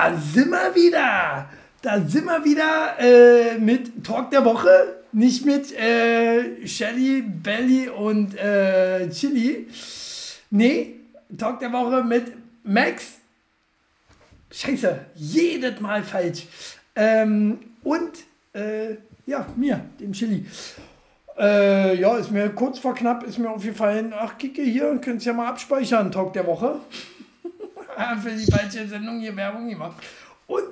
Da sind wir wieder. Da sind wir wieder äh, mit Talk der Woche. Nicht mit äh, Shelly, Belly und äh, Chili. Nee, Talk der Woche mit Max. Scheiße, jedes Mal falsch. Ähm, und äh, ja, mir, dem Chili. Äh, ja, ist mir kurz vor knapp, ist mir aufgefallen, ach, kicke hier, könnt ihr ja mal abspeichern, Talk der Woche. Für die falsche Sendung hier Werbung gemacht. Und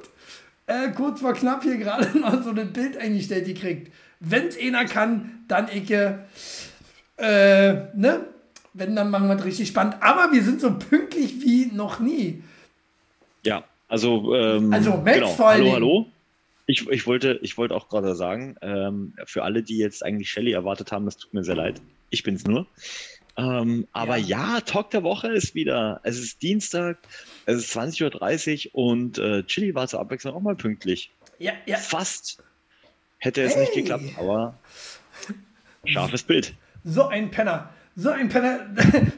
äh, kurz vor knapp hier gerade noch so ein Bild eingestellt gekriegt. Wenn es einer kann, dann ich, äh, ne? Wenn, dann machen wir es richtig spannend. Aber wir sind so pünktlich wie noch nie. Ja, also, ähm, also Max genau. vor allen Hallo, hallo. Ich, ich, wollte, ich wollte auch gerade sagen, ähm, für alle, die jetzt eigentlich Shelly erwartet haben, das tut mir sehr leid. Ich bin's nur. Ähm, aber ja. Talk der Woche ist wieder. Es ist Dienstag, es ist 20.30 Uhr und äh, Chili war zur Abwechslung auch mal pünktlich. Ja, ja. Fast hätte es nicht Hey. geklappt, aber scharfes Bild. So ein Penner. So ein Penner.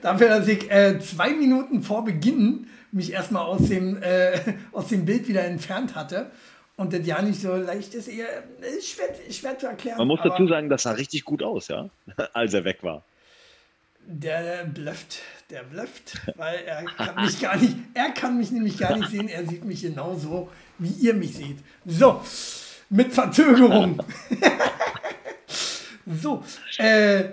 Dafür, dass ich äh, zwei Minuten vor Beginn mich erstmal aus dem, äh, aus dem Bild wieder entfernt hatte. Und das ja nicht so leicht ist, eher ist schwer, schwer zu erklären. Man muss dazu sagen, das sah richtig gut aus, ja, als er weg war. Der blufft, der blufft, weil er kann mich gar nicht, er kann mich nämlich gar nicht sehen, er sieht mich genauso, wie ihr mich seht. So, mit Verzögerung. so, äh,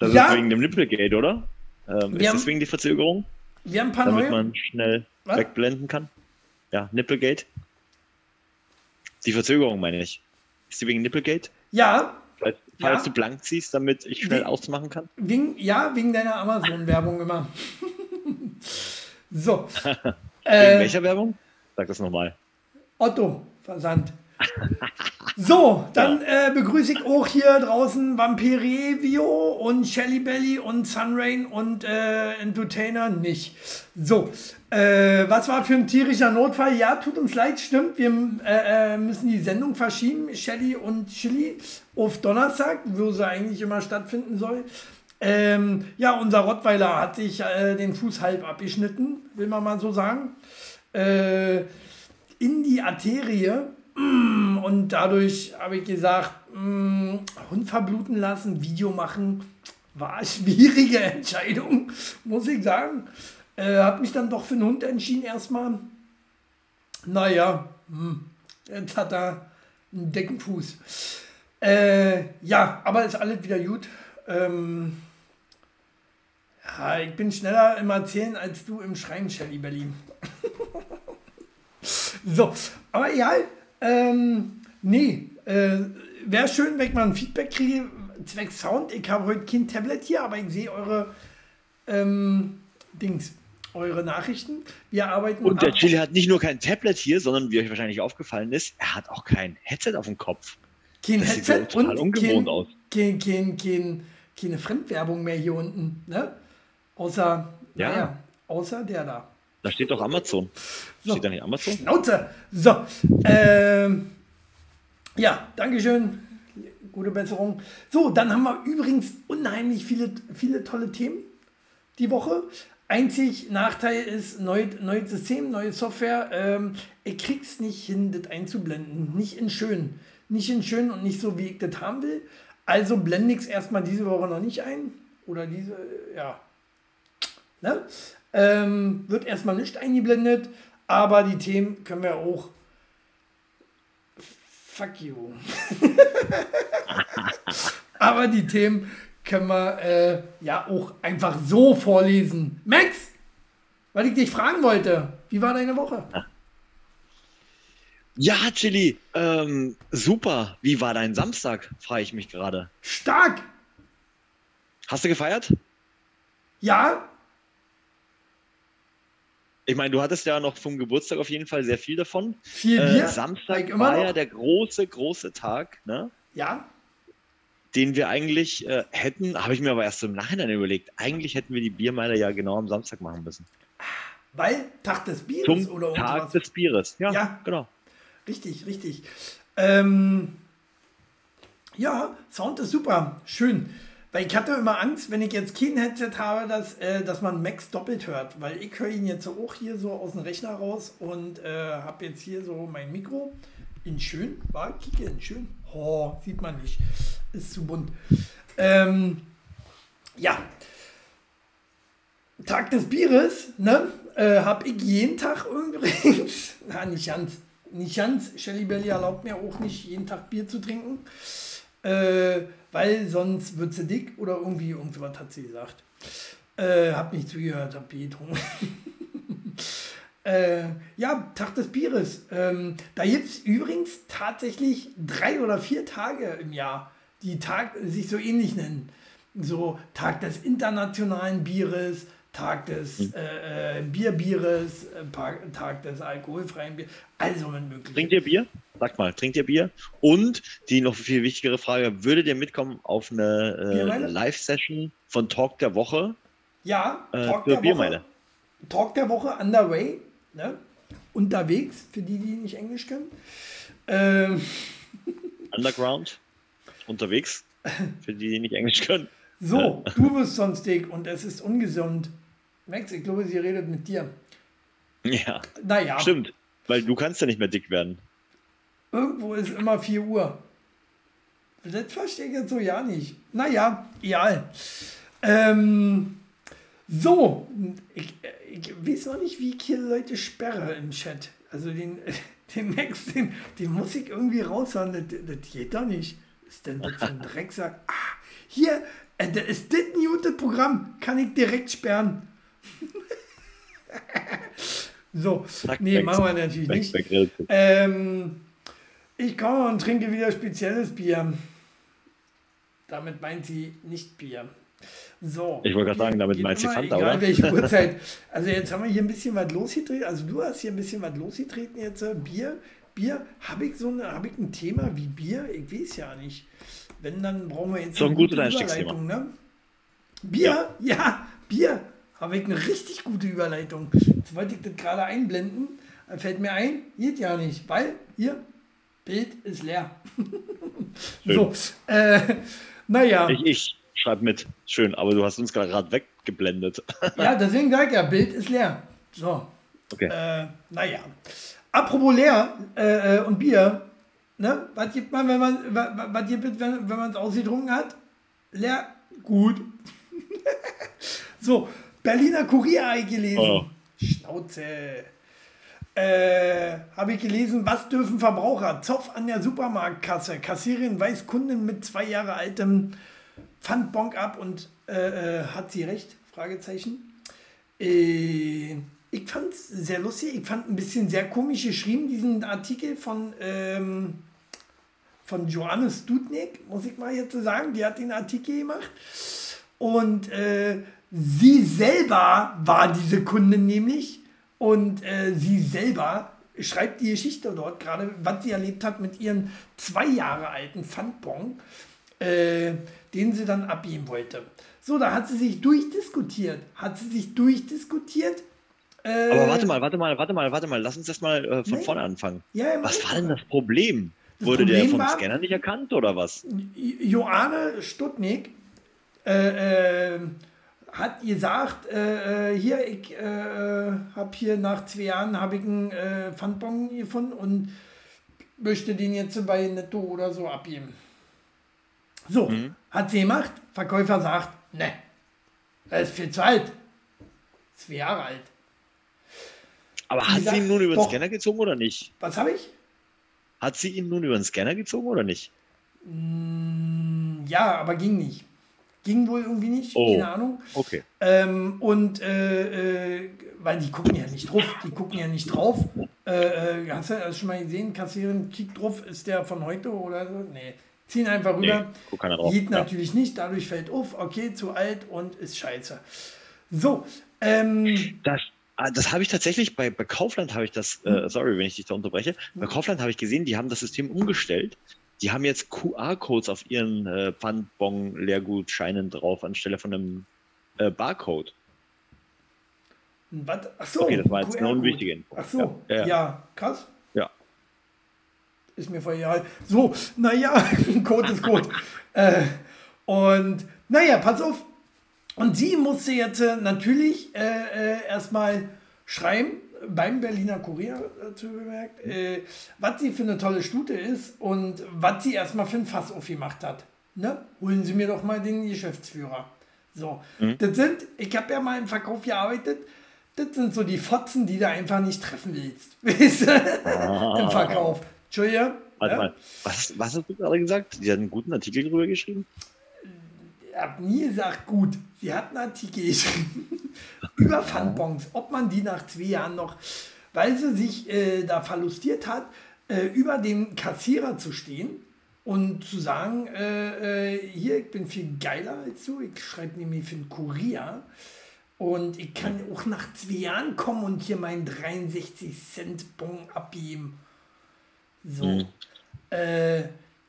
Das Ja. ist wegen dem Nipplegate, oder? Ähm, ist haben- das wegen die Verzögerung? wir haben ein paar damit neue. man schnell Was? wegblenden kann. Ja, Nipplegate. Die Verzögerung meine ich. Ist die wegen Nipplegate? Ja, Falls, Ja. falls du blank ziehst, damit ich schnell Wie- ausmachen kann? wegen, ja, wegen deiner Amazon-Werbung immer. so, Wegen äh, welcher Werbung? Sag das nochmal. Otto Versand. So, dann äh, begrüße ich auch hier draußen Vampirevio und Shelly Belly und Sunrain und äh, Entertainer nicht. So, äh, was war für ein tierischer Notfall? Ja, tut uns leid, stimmt. Wir äh, äh, müssen die Sendung verschieben, Shelly und Chili, auf Donnerstag, wo sie eigentlich immer stattfinden soll. Ähm, ja, unser Rottweiler hat sich äh, den Fuß halb abgeschnitten, will man mal so sagen. Äh, in die Arterie mm, und dadurch habe ich gesagt, mm, Hund verbluten lassen, Video machen, war eine schwierige Entscheidung, muss ich sagen. Äh, habe mich dann doch für den Hund entschieden erstmal. Naja, hm, jetzt hat er einen dicken Fuß. Äh, ja, aber ist alles wieder gut. Ähm, ja, ich bin schneller im Erzählen als du im Schreien, Shelly Berlin. So, aber egal. Ähm, nee, äh, wäre schön, wenn ich mal ein Feedback kriege, zwecks Sound. Ich habe heute kein Tablet hier, aber ich sehe eure ähm, Dings, eure Nachrichten. Wir arbeiten Und der Chili hat nicht nur kein Tablet hier, sondern wie euch wahrscheinlich aufgefallen ist, er hat auch kein Headset auf dem Kopf. kein das sieht Headset so total und ungewohnt kein, aus. Kein, kein, kein, keine Fremdwerbung mehr hier unten. Ne? Außer, Ja. naja, außer der da. Da steht doch Amazon. So. Steht da nicht Amazon? Schnauze. So, ähm, ja, Dankeschön. Gute Besserung. So, dann haben wir übrigens unheimlich viele, viele tolle Themen die Woche. Einzig Nachteil ist neu, neues System, neue Software. Ähm, ich krieg's nicht hin, das einzublenden. Nicht in schön. Nicht in schön und nicht so, wie ich das haben will. Also blende ich es erstmal diese Woche noch nicht ein. Oder diese, ja. Ne? Ähm, wird erstmal nicht eingeblendet, aber die Themen können wir auch. Fuck you. aber die Themen können wir äh, ja auch einfach so vorlesen. Max, weil ich dich fragen wollte, wie war deine Woche? Ja, Chili, ähm, super. Wie war dein Samstag? Frage ich mich gerade. Stark! Hast du gefeiert? Ja, Ich meine, du hattest ja noch vom Geburtstag auf jeden Fall sehr viel davon. viel Äh, Bier. Samstag like immer war noch. ja der große, große Tag, ne? Ja, den wir eigentlich äh, hätten, habe ich mir aber erst im Nachhinein überlegt, eigentlich hätten wir die Biermeile ja genau am Samstag machen müssen. weil Tag des Bieres Zum oder Tag des Bieres. Ja, Ja. genau. Richtig, richtig. Ähm, ja, Sound ist super, schön. Weil ich hatte immer Angst, wenn ich jetzt kein Headset habe, dass, äh, dass man Max doppelt hört, weil ich höre ihn jetzt auch hier so aus dem Rechner raus und äh, habe jetzt hier so mein Mikro in schön, war kicke in schön. Oh, sieht man nicht, ist zu bunt. Ähm, ja, Tag des Bieres, ne, äh, habe ich jeden Tag übrigens, na nicht ganz, nicht ganz, Shelly Belly erlaubt mir auch nicht jeden Tag Bier zu trinken. Äh, weil sonst wird sie dick oder irgendwie irgendwas hat sie gesagt. Äh, hab nicht zugehört, hab Bier getrunken. äh, ja, Tag des Bieres. Ähm, da gibt es übrigens tatsächlich drei oder vier Tage im Jahr, die Tag, sich so ähnlich nennen. So Tag des internationalen Bieres, Tag des hm. äh, äh Bierbieres, äh, Tag des alkoholfreien Bier, also wenn möglich. Trinkt ihr Bier? Sag mal, trinkt ihr Bier? Und die noch viel wichtigere Frage, würdet ihr mitkommen auf eine äh, Live-Session von Talk der Woche? Ja, äh, Talk der Biermeile. Woche. Talk der Woche underway, ne? unterwegs, für die, die nicht Englisch können. Ähm. Underground, unterwegs, für die, die nicht Englisch können. So, du wirst sonst dick und es ist ungesund. Max, ich glaube, sie redet mit dir. Ja. Naja. Stimmt, weil du kannst ja nicht mehr dick werden. Irgendwo ist immer 4 Uhr. Das verstehe ich jetzt so ja nicht. Naja, egal. Ähm, so, ich, ich weiß noch nicht, wie ich hier Leute sperre im Chat. Also den, den Max, den, den muss ich irgendwie raushauen. Das, das geht doch nicht. Ist denn das für ein Drecksack? Ah, hier, äh, das ist das ein gutes Programm. Kann ich direkt sperren. so, nee, machen wir natürlich nicht. Ähm, ich komme und trinke wieder spezielles Bier. Damit meint sie nicht Bier. So. Ich wollte gerade sagen, damit meint sie Fanta, egal oder? welche Uhrzeit. Also jetzt haben wir hier ein bisschen was losgetreten. Also du hast hier ein bisschen was losgetreten jetzt. Äh, Bier. Bier, habe ich so eine, habe ich ein Thema wie Bier? Ich weiß ja nicht. Wenn, dann brauchen wir jetzt so ein gutes Überleitung. Ne? Bier, ja. ja, Bier. Habe ich eine richtig gute Überleitung. Jetzt wollte ich das gerade einblenden. Fällt mir ein, geht ja nicht, weil hier Bild ist leer. so, äh, naja. Ich, ich schreibe mit. Schön, aber du hast uns gerade weggeblendet. ja, deswegen sage ich ja, Bild ist leer. So. Okay. Äh, naja. Apropos leer äh, äh, und Bier. Ne? Was gibt man, wenn man, was, was gibt es, wenn, wenn man es ausgetrunken hat? Leer, gut. so, Berliner Kurier gelesen. Oh. Schnauze äh, habe ich gelesen, was dürfen Verbraucher? Zoff an der Supermarktkasse. Kassierin weist Kunden mit zwei Jahre altem Pfandbon ab und äh, äh, hat sie recht? Fragezeichen. Äh, ich fand es sehr lustig. Ich fand ein bisschen sehr komisch geschrieben, diesen Artikel von, ähm, von Johannes Dudnik, muss ich mal jetzt so sagen. Die hat den Artikel gemacht. Und äh, sie selber war diese Kundin nämlich und äh, sie selber schreibt die Geschichte dort gerade, was sie erlebt hat mit ihrem zwei Jahre alten Pfandbon, äh, den sie dann abgeben wollte. So, da hat sie sich durchdiskutiert. Hat sie sich durchdiskutiert. Äh, Aber warte mal, warte mal, warte mal, warte mal. Lass uns das mal äh, von nein. vorne anfangen. Ja, was war denn das Problem? Das Wurde Problem der vom war, Scanner nicht erkannt oder was? Joanne Stutnik äh, äh hat gesagt, äh, äh, hier, ich äh, habe hier nach zwei Jahren habe ich einen äh, Pfandbon gefunden und möchte den jetzt bei Netto oder so abgeben. So, mhm. hat sie gemacht. Verkäufer sagt, ne, er ist viel zu alt. Zwei Jahre alt. Aber hat sie ihn nun über den Scanner gezogen oder nicht? Was habe ich? Hat sie ihn nun über den Scanner gezogen oder nicht? Mm, ja, aber ging nicht. Ging wohl irgendwie nicht, oh. keine Ahnung. Okay. Ähm, und äh, äh, weil die gucken ja nicht drauf, die gucken ja nicht drauf. Äh, äh hast du das schon mal gesehen? Kassierin kickt drauf, ist der von heute oder so? Nee. Ziehen einfach rüber. Nee, Geht ja. natürlich nicht, dadurch fällt auf, okay, zu alt und ist scheiße. So. Ähm, das ah, das habe ich tatsächlich bei, bei Kaufland habe ich das, äh, hm. sorry, wenn ich dich da unterbreche, bei Kaufland habe ich gesehen, die haben das System umgestellt die haben jetzt QR-Codes auf ihren äh, Pfandbon-Leergutscheinen drauf, anstelle von einem äh, Barcode. Was? Ach so, okay, das war jetzt nur ein wichtiger Info. Ach so, ja, ja. ja, krass. Ja. Ist mir voll egal. So, naja, Code ist Code. äh, und Naja, pass auf. Und sie musste jetzt äh, natürlich äh, äh, erstmal schreiben, beim Berliner Kurier äh, zu bemerkt, äh, was sie für eine tolle Stute ist und was sie erstmal für ein Fass aufgemacht hat. Ne? Holen Sie mir doch mal den Geschäftsführer. So, mhm. das sind, ich habe ja mal im Verkauf gearbeitet, das sind so die Fotzen, die du einfach nicht treffen willst. Weißt du? Ah. Im Verkauf. Entschuldigung. Warte ja? mal, was, was hast du gerade gesagt? Die hat einen guten Artikel drüber geschrieben? Habe nie gesagt, gut. Sie hat einen Artikel geschrieben über Pfandbons, ob man die nach zwei Jahren noch, weil sie sich äh, da verlustiert hat, äh, über dem Kassierer zu stehen und zu sagen, äh, äh hier, ich bin viel geiler als du, ich schreibe nämlich für den Kurier und ich kann auch nach zwei Jahren kommen und hier meinen 63 Cent Bon abgeben. So. Mhm. Äh,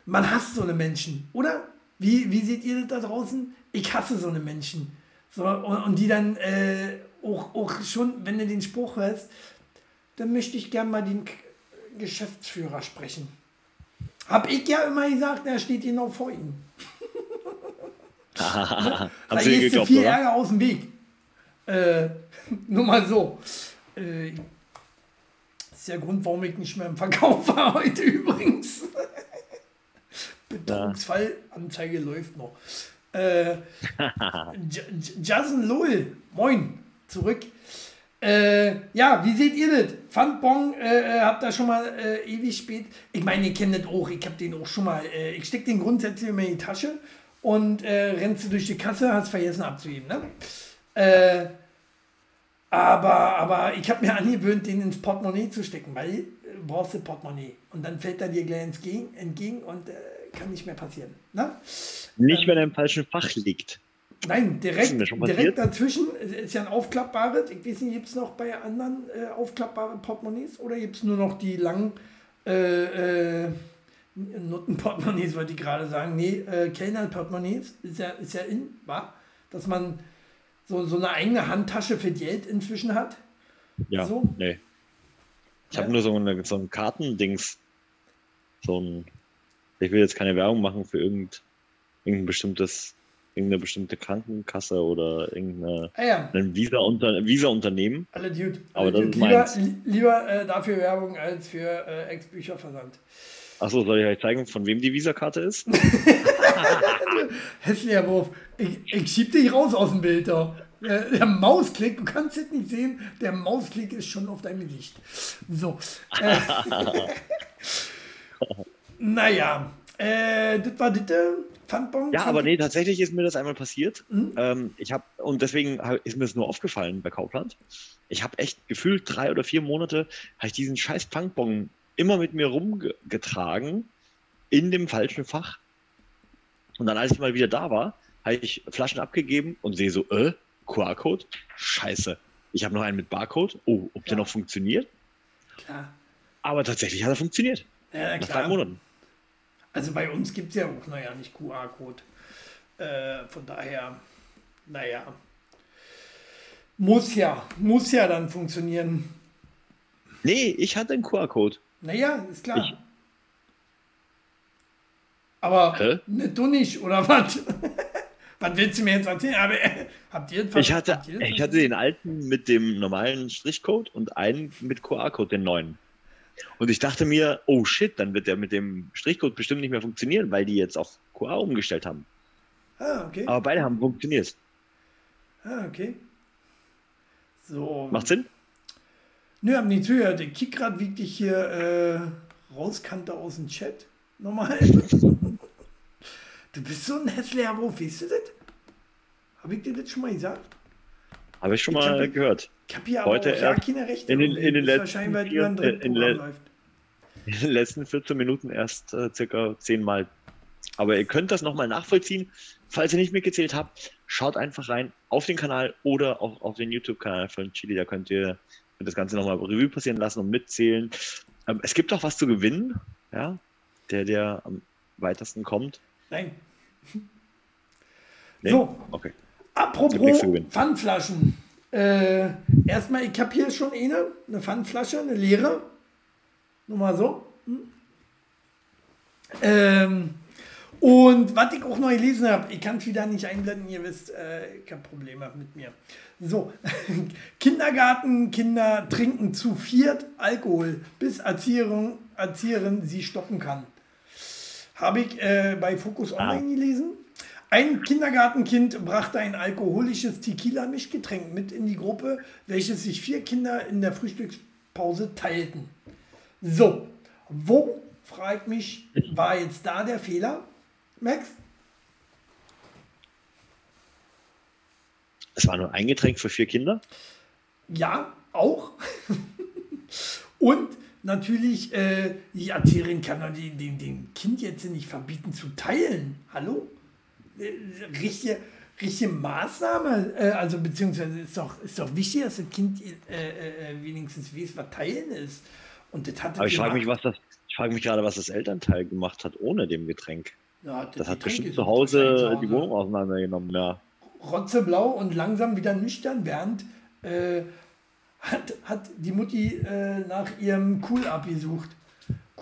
man hasst so eine Menschen, oder? Wie, wie seht ihr das da draußen? Ich hasse so eine Menschen. So, und, und die dann äh, auch, auch schon, wenn du den Spruch hörst, dann möchte ich gerne mal den Geschäftsführer sprechen. Hab ich ja immer gesagt, er steht genau vor Ihnen. da gehst du viel oder? Ärger aus dem Weg. Äh, nur mal so. Äh, das ist der Grund, warum ich nicht mehr im Verkauf war heute übrigens. Betrugsfall, Anzeige läuft noch. Äh, Jason Lowell, moin, zurück. Äh, ja, wie seht ihr das? Pfandbon, äh, äh, habt ihr schon mal äh, ewig spät. Ich meine, ihr kennt das auch, ich hab den auch schon mal. Äh, ich steck den grundsätzlich immer in die Tasche und äh, rennst du durch die Kasse, hast vergessen abzuheben. Ne? Äh, aber, aber ich habe mir angewöhnt, den ins Portemonnaie zu stecken, weil brauchst du Portemonnaie. Und dann fällt er dir gleich entgegen, entgegen und kann nicht mehr passieren. Ne? Nicht, ähm, wenn er im falschen Fach liegt. Nein, direkt, direkt dazwischen ist ja ein aufklappbares. Ich weiß nicht, gibt es noch bei anderen äh, aufklappbaren Portemonnaies oder gibt es nur noch die langen äh, äh, Nuttenportemonnaies, wollte ich gerade sagen. Nee, äh, Kellner-Portemonnaies ist ja, ist ja in, war, dass man so, so eine eigene Handtasche für Geld inzwischen hat? Ja, so? nee. Ich ja. habe nur so, eine, so ein Kartendings. So ein. Ich will jetzt keine Werbung machen für irgend, irgendein bestimmtes, irgendeine bestimmte Krankenkasse oder irgendeine ah, ja. ein Visa-Unternehmen. Visa Alle Dude. Alle Aber das Dude. Ist lieber, lieber äh, dafür Werbung als für äh, Ex-Bücherversand. Achso, soll ich euch zeigen, von wem die Visa-Karte ist? Hässlicher Wurf. Ich, ich schieb dich raus aus dem Bild da. Der, der Mausklick, du kannst es nicht sehen, der Mausklick ist schon auf deinem Gesicht. So. Naja, äh, das war das äh, Pfandbon. Ja, aber nee, tatsächlich ist mir das einmal passiert. Mhm. Ähm, ich habe und deswegen ist mir das nur aufgefallen bei Kaufland. Ich habe echt gefühlt drei oder vier Monate, habe ich diesen scheiß Pfandbon immer mit mir rumgetragen in dem falschen Fach. Und dann, als ich mal wieder da war, habe ich Flaschen abgegeben und sehe so, äh, QR-Code? Scheiße. Ich habe noch einen mit Barcode. Oh, ob ja. der noch funktioniert? Klar. Aber tatsächlich hat er funktioniert. Ja, Nach drei Monaten. Also bei uns gibt es ja auch, naja, nicht QR-Code. Äh, von daher, naja. Muss ja, muss ja dann funktionieren. Nee, ich hatte einen QR-Code. Naja, ist klar. Ich... Aber Hä? ne, du nicht, oder was? was willst du mir jetzt erzählen? Aber, äh, habt ihr ich hatte, ich hatte den alten mit dem normalen Strichcode und einen mit QR-Code, den neuen. Und ich dachte mir, oh shit, dann wird der mit dem Strichcode bestimmt nicht mehr funktionieren, weil die jetzt auf QR umgestellt haben. Ah, okay. Aber beide haben funktioniert. Ah, okay. So. Macht Sinn? Nö, haben nicht zugehört. Der kick gerade wirklich hier äh, rauskante aus dem Chat. Nochmal. du bist so ein hässlicher Wurf, weißt du das? Habe ich dir das schon mal gesagt? Habe ich schon ich mal hab, gehört. Ich habe hier Heute aber auch keine Rechte. In den, in den letzten vier, äh, in, le in den letzten 14 Minuten erst äh, circa 10 Mal. Aber ihr könnt das nochmal nachvollziehen. Falls ihr nicht mitgezählt habt, schaut einfach rein auf den Kanal oder auch auf den YouTube-Kanal von Chili. Da könnt ihr das Ganze nochmal Revue passieren lassen und mitzählen. Ähm, es gibt auch was zu gewinnen, ja, der, der am weitesten kommt. Nein. Nee? So, okay. Apropos Pfandflaschen. Äh, erstmal, ich habe hier schon eine, eine Pfandflasche, eine leere. Nur mal so. Hm. Ähm, Und was ich auch noch gelesen habe, ich kann es wieder nicht einblenden, ihr wisst, äh, ich habe Probleme mit mir. So, Kindergarten, Kinder trinken zu viert Alkohol, bis Erzieherin, Erzieherin sie stoppen kann. Habe ich äh, bei Focus Ah. Online gelesen. Ein Kindergartenkind brachte ein alkoholisches Tequila-Mischgetränk mit in die Gruppe, welches sich vier Kinder in der Frühstückspause teilten. So, wo, frage ich mich, war jetzt da der Fehler? Max? Es war nur ein Getränk für vier Kinder. Ja, auch. Und natürlich, äh, die Erzieherin kann doch dem, dem, dem Kind jetzt nicht verbieten zu teilen. Hallo? Äh, richtige, richtige Maßnahme, äh, also beziehungsweise ist doch, ist doch wichtig, dass das Kind äh, äh, wenigstens weiß, was teilen ist. Und das hat Aber ich frage mich, was das, ich frage mich gerade, was das Elternteil gemacht hat ohne dem Getränk. Ja, Das hat Getränk bestimmt zu Hause die Wohnung auseinandergenommen, ja. rotzeblau und langsam wieder nüchtern, während äh, hat, hat die Mutti äh, nach ihrem Cool-Up gesucht.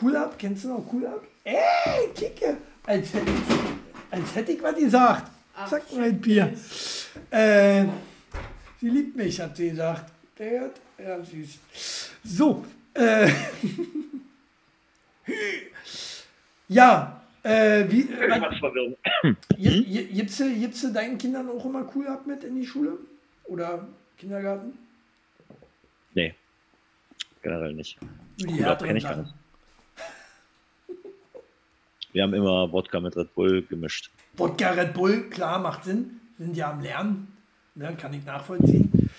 Cool-Up, kennst du noch Cool-Up? Ey, Kicke! Als hätte ich, als hätte ich was gesagt. Zack, mein Bier. Äh, sie liebt mich, hat sie gesagt. Der hört, ja, süß. So, äh, ja, äh, wie, äh, Gibst du, gibst du deinen Kindern auch immer cool ab mit in die Schule? Oder Kindergarten? Nee, generell nicht. Cool Up härteren kenn ich gar nicht. Wir haben immer Wodka mit Red Bull gemischt. Wodka Red Bull, klar, macht Sinn. Sind ja am Lernen. Ne, kann ich nachvollziehen.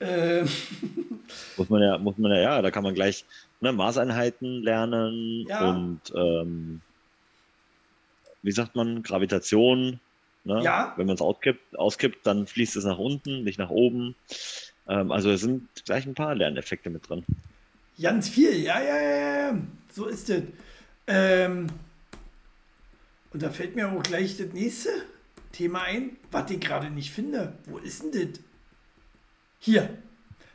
Äh, Muss man ja, muss man ja, ja, da kann man gleich ne, Maßeinheiten lernen Ja. und ähm, wie sagt man, Gravitation. Ne? Ja. Wenn man es auskippt, auskippt, dann fließt es nach unten, nicht nach oben. Ähm, also es sind gleich ein paar Lerneffekte mit drin. ganz viel, ja, ja, ja, ja. So ist es. Ähm, und da fällt mir auch gleich das nächste Thema ein, was ich gerade nicht finde. Wo ist denn das? Hier.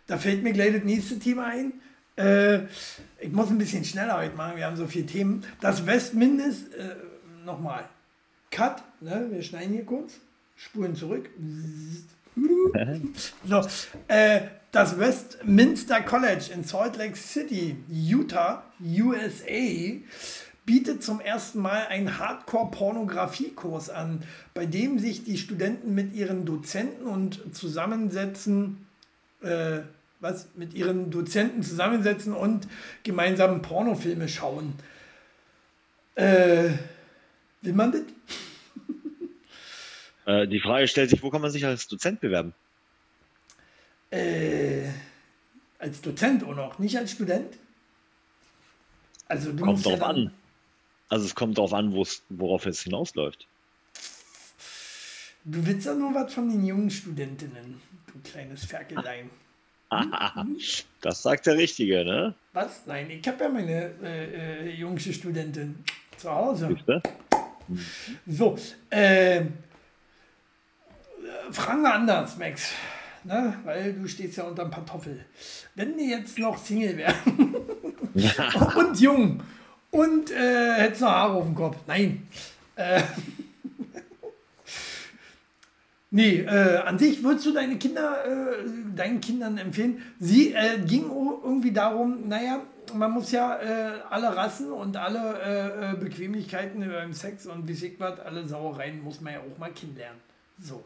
Da fällt mir gleich das nächste Thema ein. Äh, ich muss ein bisschen schneller heute machen, wir haben so viele Themen. Das Westmindest, äh, nochmal. Cut, ne? wir schneiden hier kurz, spulen zurück. So, äh, das Westminster College in Salt Lake City, Utah, USA, bietet zum ersten Mal einen Hardcore-Pornografiekurs an, bei dem sich die Studenten mit ihren Dozenten und zusammensetzen, äh, was mit ihren Dozenten zusammensetzen und gemeinsam Pornofilme schauen. Äh, will man das? Äh, die Frage stellt sich, wo kann man sich als Dozent bewerben? Äh, als Dozent auch noch, nicht als Student? Also du Kommt musst ja drauf dann, an. Also es kommt darauf an, worauf es hinausläuft. Du willst ja nur was von den jungen Studentinnen, du kleines Ferkelein. Das sagt der Richtige, ne? Was? Nein, ich habe ja meine äh, äh, jüngste Studentin zu Hause. Du? So, äh, fragen wir anders, Max. Ne? Weil du stehst ja unterm Pantoffel. Wenn die jetzt noch Single wären und jung und äh, hättest noch Haare auf dem Kopf. Nein. Äh, nee, äh, an sich würdest du deine Kinder, äh, deinen Kindern empfehlen. Sie äh, ging irgendwie darum, naja, man muss ja äh, alle Rassen und alle Bequemlichkeiten beim Sex und wie sich was, alle Sauereien muss man ja auch mal kennenlernen. So.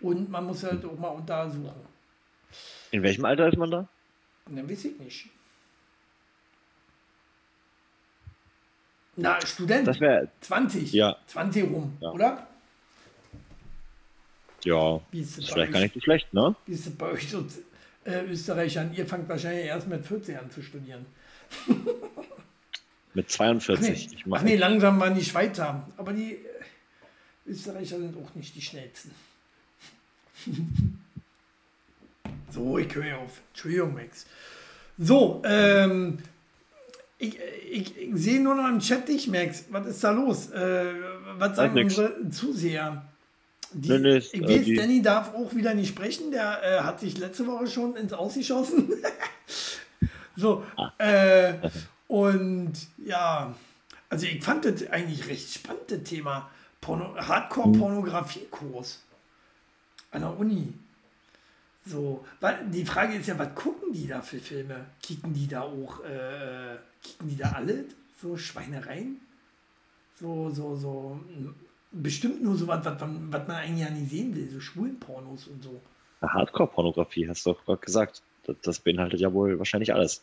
Und man muss halt auch mal untersuchen. In welchem Alter ist man da? Dann weiß ich nicht. Na, Student. Das wäre, 20. Ja. 20 rum, Ja. oder? ja, ist das ist vielleicht gar euch? nicht so schlecht, ne? Wie ist das bei euch so äh, Österreichern? Ihr fangt wahrscheinlich erst mit 14 an zu studieren. Mit Ach 42. nee, Ich Ach mach, nee, langsam waren die Schweizer. Aber die äh, Österreicher sind auch nicht die schnellsten. so, ich höre auf. Entschuldigung, Max. So, ähm, ich, ich, ich sehe nur noch im Chat dich, Max. Was ist da los? Äh, was sagen nix. unsere Zuseher? Die, nee, ist, ich äh, weiß, die- Danny darf auch wieder nicht sprechen. Der äh, hat sich letzte Woche schon ins Ausgeschossen. so, Ah. äh, und ja, Also ich fand das eigentlich recht spannend, das Thema Porno Hardcore-Pornografiekurs an der Uni. So, weil die Frage ist ja, was gucken die da für Filme? Kicken die da auch, äh, kicken die da alle? So Schweinereien? So, so, so, bestimmt nur so was, was, was man eigentlich ja nicht sehen will, so Schwulenpornos und so. Hardcore-Pornografie, hast du doch gerade gesagt. Das, das, beinhaltet ja wohl wahrscheinlich alles.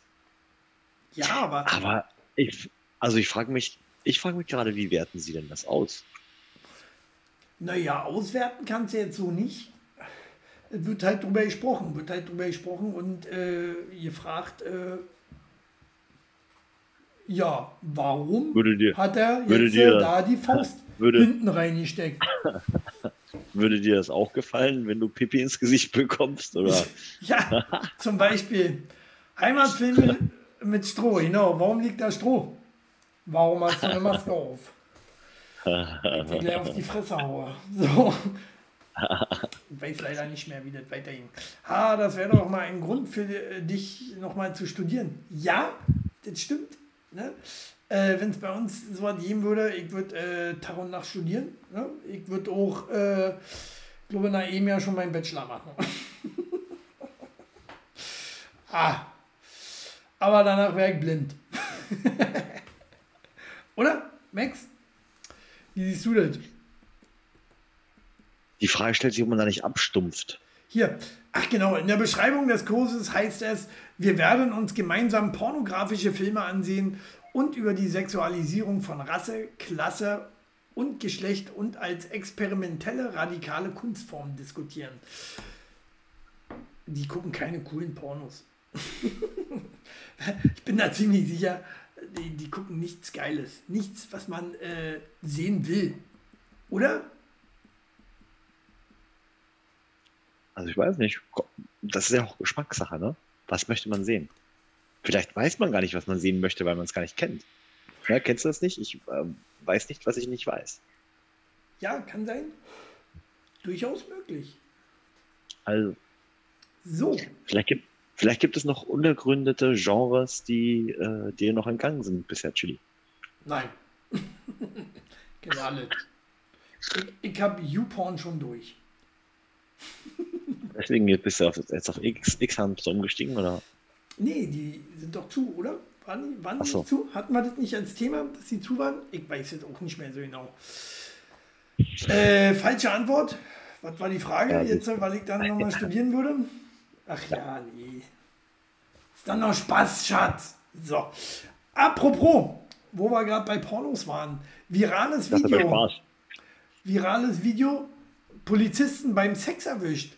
Ja, aber. Aber ich, also ich frage mich, ich frage mich gerade, wie werten sie denn das aus? Naja, auswerten kannst du jetzt so nicht. Es wird halt drüber gesprochen, wird halt drüber gesprochen und äh, gefragt, äh, ja, warum dir, hat er jetzt dir, äh, da die Faust würde, hinten reingesteckt? Würde dir das auch gefallen, wenn du Pipi ins Gesicht bekommst? Oder? ja, zum Beispiel Heimatfilme mit Stroh, genau. Warum liegt da Stroh? Warum hast du eine Maske auf? Ich gleich auf die Fresse haue. So. Ich weiß leider nicht mehr, wie das weiterging. Ha, das wäre doch mal ein Grund für dich, nochmal zu studieren. Ja, das stimmt. Ne? Äh, Wenn es bei uns so was geben würde, ich würde äh, Tag und Nacht studieren. Ne? Ich würde auch, äh, glaube nach einem Jahr schon meinen Bachelor machen. ah. Aber danach wäre ich blind. Oder, Max? Wie siehst du das? Die Frage stellt sich, ob man da nicht abstumpft. Hier, ach genau, in der Beschreibung des Kurses heißt es, wir werden uns gemeinsam pornografische Filme ansehen und über die Sexualisierung von Rasse, Klasse und Geschlecht und als experimentelle radikale Kunstformen diskutieren. Die gucken keine coolen Pornos. ich bin da ziemlich sicher, die, die gucken nichts Geiles. Nichts, was man äh, sehen will. Oder? Also ich weiß nicht. Das ist ja auch Geschmackssache, ne? Was möchte man sehen? Vielleicht weiß man gar nicht, was man sehen möchte, weil man es gar nicht kennt. Ja, kennst du das nicht? Ich äh, weiß nicht, was ich nicht weiß. Ja, kann sein. Durchaus möglich. Also. So. Vielleicht gibt, vielleicht gibt es noch unergründete Genres, die äh, dir noch entgangen sind bisher, Chili. Nein. genau alles. Ich, ich habe YouPorn schon durch. Deswegen bist du auf, jetzt auf X, X-Hand umgestiegen, oder? Nee, die sind doch zu, oder? Waren die, waren die so. zu? Hatten wir das nicht als Thema, dass sie zu waren? Ich weiß jetzt auch nicht mehr so genau. Äh, falsche Antwort. Was war die Frage ja, jetzt, weil ich dann nochmal studieren würde? Ach ja, nee. Ist dann noch Spaß, Schatz. So. Apropos, wo wir gerade bei Pornos waren. Virales Video. Virales Video. Polizisten beim Sex erwischt.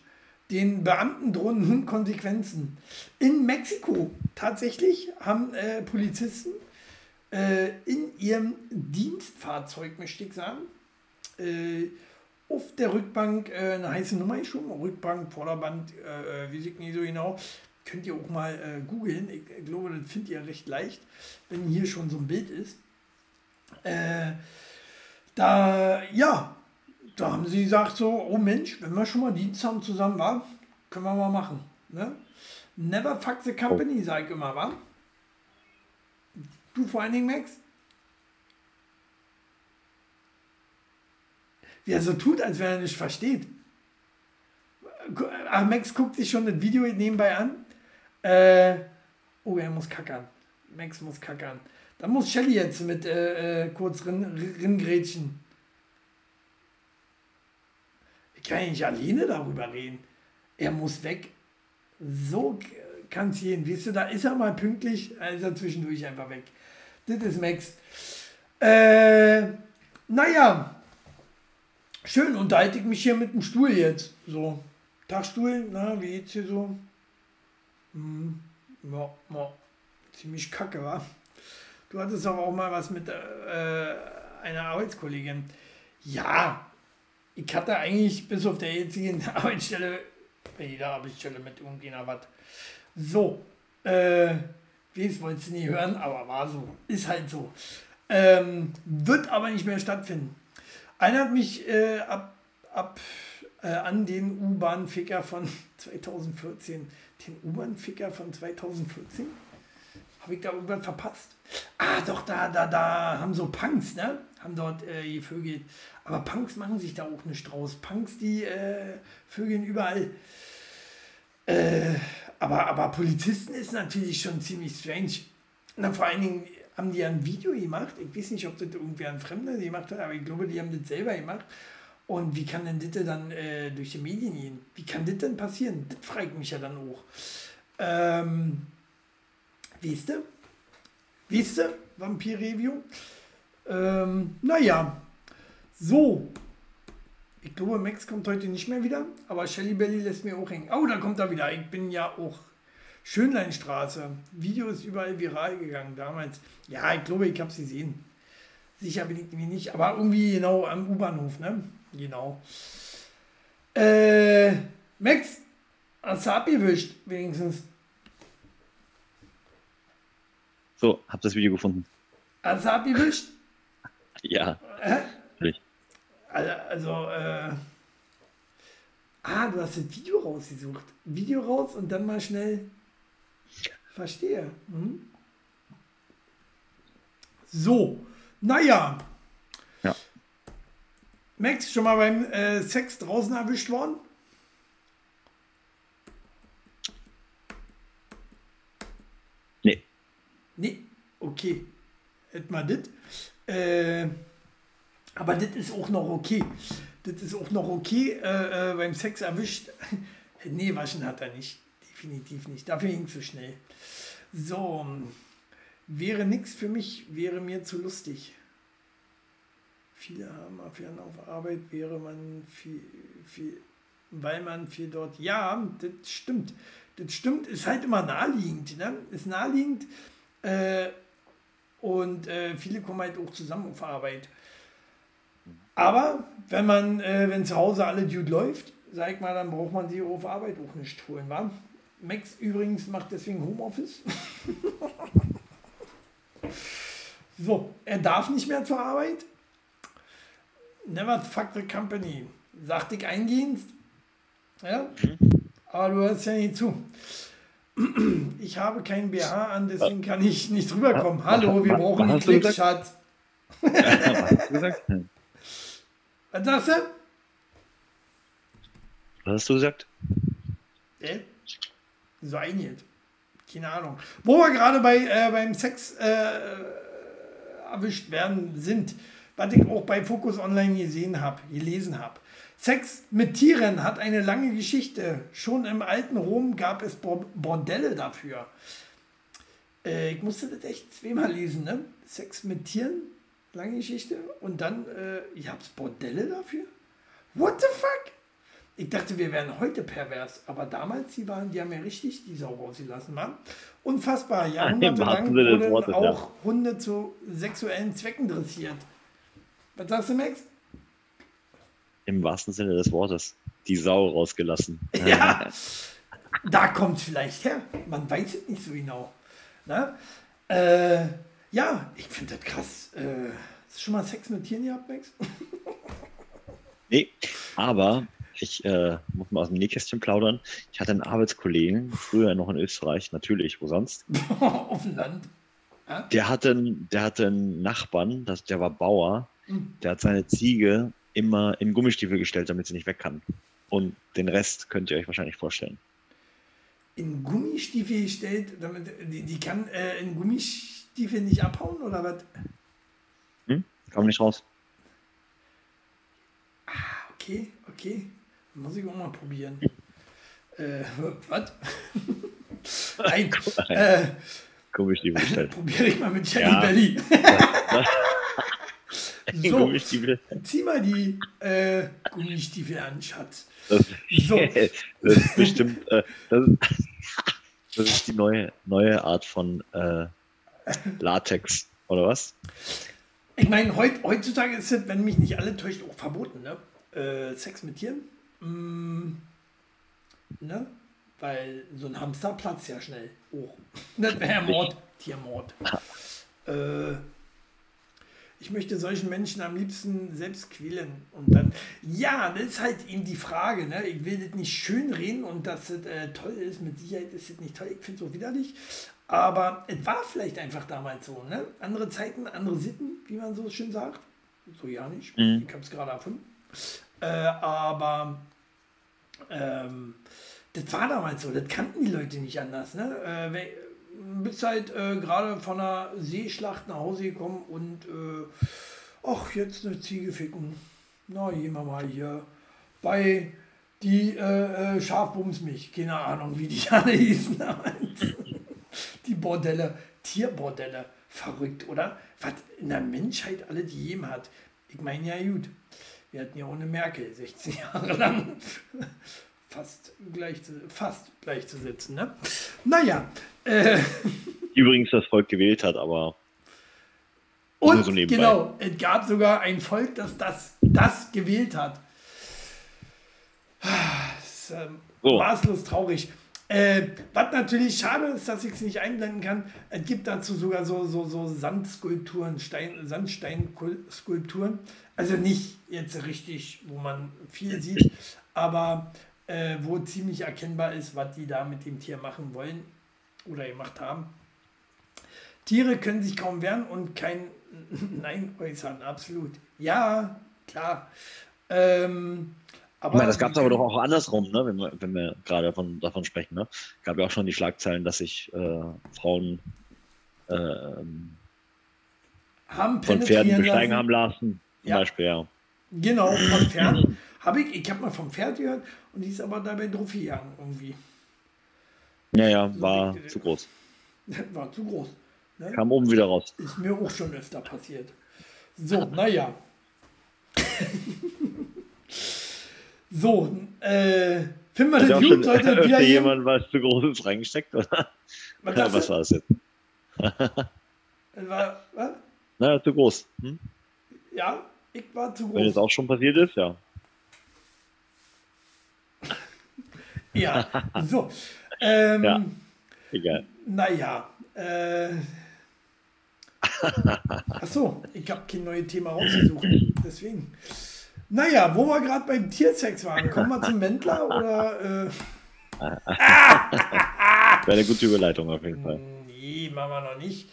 Den Beamten drohen nun Konsequenzen. In Mexiko tatsächlich haben äh, Polizisten äh, in ihrem Dienstfahrzeug, möchte ich sagen, äh, auf der Rückbank äh, eine heiße Nummer geschoben. Rückbank, Vorderband, äh, äh, wie sieht nicht so genau. Könnt ihr auch mal googeln. Ich, ich, glaube, das findet ihr recht leicht, wenn hier schon so ein Bild ist. da, ja, da haben sie gesagt so, oh Mensch, wenn wir schon mal Dienst haben zusammen, war, können wir mal machen. Ne? Never fuck the company, oh. sag ich immer, wa? Du vor allen Dingen, Max? Wie er so tut, als wenn er nicht versteht. Ach, Max guckt sich schon das Video nebenbei an. Äh, oh, er muss kackern. Max muss kackern. Da muss Shelly jetzt mit äh, äh kurz ringrätschen. Rin ich kann ja nicht alleine darüber reden. Er muss weg. So kann es gehen. Weißt du, da ist er mal pünktlich, da ist er zwischendurch einfach weg. Das ist Max. Äh, naja, schön unterhalte ich mich hier mit dem Stuhl jetzt. So, Tagstuhl, na, wie geht's hier so? Hm, ja, ja, ziemlich kacke, wa? Du hattest aber auch mal was mit äh, einer Arbeitskollegin. Ja, ich hatte eigentlich bis auf der jetzigen Arbeitsstelle, bei jeder Arbeitsstelle mit irgendjemand was. So, äh, wie es wolltest du nie hören, aber war so. Ist halt so. Ähm, wird aber nicht mehr stattfinden. Einer hat mich äh, ab, ab äh, an den U-Bahn-Ficker von 2014. Den U-Bahn-Ficker von 2014? Habe ich da irgendwas verpasst? Ah, doch, da, da, da haben so Punks, ne? Haben dort äh, gevögelt. Aber Punks machen sich da auch nicht draus. Punks, die äh, vögeln überall. Äh, aber, aber Polizisten ist natürlich schon ziemlich strange. Na, vor allen Dingen haben die ein Video gemacht. Ich weiß nicht, ob das irgendwer ein Fremder gemacht hat, aber ich glaube, die haben das selber gemacht. Und wie kann denn das dann äh, durch die Medien gehen? Wie kann das denn passieren? Das fragt mich ja dann auch. Ähm, weißt du? Weißt du? Vampir-Review? Ähm, naja. So. Ich glaube, Max kommt heute nicht mehr wieder, aber Shelly Belly lässt mir auch hängen. Oh, da kommt er wieder. Ich bin ja auch Schönleinstraße. Video ist überall viral gegangen damals. Ja, ich glaube, ich habe sie gesehen. Sicher bin ich mir nicht, aber irgendwie genau am U-Bahnhof, ne? Genau. Äh, Max, hast du abgewischt, wenigstens? So, hab das Video gefunden. Hast du abgewischt? Ja. Hä? Also, äh, ah, du hast das Video rausgesucht. Video raus und dann mal schnell. Verstehe. Hm? So, naja. Ja. Max, schon mal beim äh, Sex draußen erwischt worden? Nee. Nee, okay. Hätten wir das. Äh, aber das ist auch noch okay. Das ist auch noch okay äh, äh, beim Sex erwischt. nee, waschen hat er nicht. Definitiv nicht. Dafür ging zu schnell. So, wäre nichts für mich, wäre mir zu lustig. Viele haben Affären auf Arbeit, wäre man viel, viel, weil man viel dort. Ja, das stimmt. Das stimmt, ist halt immer naheliegend. Ne? Ist naheliegend. Äh, und äh, viele kommen halt auch zusammen auf Arbeit. Aber wenn man, äh, wenn zu Hause alle Dude läuft, sag ich mal, dann braucht man sie auf Arbeit auch nicht holen, wa? Max übrigens macht deswegen Homeoffice. so, er darf nicht mehr zur Arbeit. Never fuck the company. Sagt ich eingehend. Ja? Aber du hörst ja nicht zu. Ich habe kein BH an, deswegen kann ich nicht rüberkommen. Hallo, wir brauchen einen Klick, Schatz. Was sagst du? Was hast du gesagt? Äh? So einhielt. Keine Ahnung. Wo wir gerade bei, äh, beim Sex äh, erwischt werden sind, was ich auch bei Focus Online gesehen habe, gelesen habe. Sex mit Tieren hat eine lange Geschichte. Schon im alten Rom gab es Bordelle dafür. Äh, ich musste das echt zweimal lesen, ne? Sex mit Tieren lange Geschichte. Und dann, äh, ihr habt Bordelle dafür? What the fuck? Ich dachte, wir wären heute pervers, aber damals, die waren, die haben ja richtig die Sau rausgelassen, Mann. Unfassbar, jahrhundertelang wurden auch. Hunde zu sexuellen Zwecken dressiert. Was sagst du, Max? Im wahrsten Sinne des Wortes. Die Sau rausgelassen. Ja, da kommt es vielleicht her. Man weiß es nicht so genau. Na? Äh, ja, ich finde das krass. Äh, hast du schon mal Sex mit Tieren gehabt, Max? nee, aber ich äh, muss mal aus dem Nähkästchen plaudern. Ich hatte einen Arbeitskollegen, früher noch in Österreich, natürlich, wo sonst? Auf dem Land. Ja? Der, hatte, der hatte einen Nachbarn, das, der war Bauer. Der hat seine Ziege immer in Gummistiefel gestellt, damit sie nicht weg kann. Und den Rest könnt ihr euch wahrscheinlich vorstellen. In Gummistiefel gestellt, damit die, die kann äh, in Gummistiefel Stiefel nicht abhauen oder was? Hm? Komm nicht raus. Ah, okay, okay. Muss ich auch mal probieren. äh, was? Nein. äh, Komisch, die Probiere ich mal mit Jenny ja. Belly. so, zieh mal die äh, Gummistiefel an, Schatz. Das, so. das ist bestimmt, äh, das, das, ist die neue, neue Art von äh, Latex, oder was? Ich meine, heut, heutzutage ist es, wenn mich nicht alle täuscht, auch verboten, ne? Äh, Sex mit Tieren. Mm, ne? Weil so ein Hamster platzt ja schnell hoch. Das wäre Mord, Tiermord. Äh, ich möchte solchen Menschen am liebsten selbst quälen. Und dann, ja, das ist halt eben die Frage. Ne? Ich will das nicht schön reden und dass das äh, toll ist. Mit Sicherheit ist das nicht toll. Ich finde es so widerlich. Aber es war vielleicht einfach damals so, ne? Andere Zeiten, andere Sitten, wie man so schön sagt. So ja nicht. Mhm. Ich habe es gerade erfunden. Äh, aber ähm, das war damals so, das kannten die Leute nicht anders. Ne? Äh, bist halt äh, gerade von einer Seeschlacht nach Hause gekommen und äh, ach, jetzt eine Ziege ficken. Na, gehen wir mal hier bei die äh, äh, Schafbums mich. Keine Ahnung, wie die alle hießen die Bordelle, Tierbordelle. Verrückt, oder? Was in der Menschheit alle die jedem hat. Ich meine, ja, gut. Wir hatten ja eine Merkel 16 Jahre lang. fast, gleich, fast gleichzusetzen, ne? Naja. Äh, Übrigens das Volk gewählt hat, aber. Und so genau, es gab sogar ein Volk, das das, das gewählt hat. Das ist, ähm, so. Maßlos traurig. Äh, was natürlich schade ist, dass ich es nicht einblenden kann, es gibt dazu sogar so, so, so Sandskulpturen, Stein, Sandsteinskulpturen. Also nicht jetzt richtig, wo man viel sieht, aber äh, wo ziemlich erkennbar ist, was die da mit dem Tier machen wollen oder gemacht haben. Tiere können sich kaum wehren und kein Nein äußern, absolut. Ja, klar. Ähm, aber meine, das gab es aber doch auch andersrum, ne? wenn, wir, wenn wir gerade davon, davon sprechen. Ne? gab ja auch schon die Schlagzeilen, dass sich äh, Frauen äh, haben von Pferden besteigen lassen. haben lassen. Zum ja. Beispiel, ja. Genau, von Pferden. habe ich, ich habe mal vom Pferd gehört und die ist aber dabei drauf gegangen irgendwie. Ja, ja, war so, zu groß. War zu groß. Ne? Kam oben wieder raus. Ist mir auch schon öfter passiert. So, naja. So, äh, finden wir den gut heute wieder jemand was zu Großes reingesteckt, oder? Was, ja, was war das jetzt? war, was? Naja, zu groß. Hm? Ja, ich war zu groß. Wenn es auch schon passiert ist, ja. ja, so. Ähm, ja, egal. Naja, äh, Achso, ich habe kein neues Thema rausgesucht. Deswegen. Naja, wo wir gerade beim Tiersex waren, kommen wir zum Wendler oder. Äh... Wäre eine gute Überleitung auf jeden Fall. Nee, machen wir noch nicht.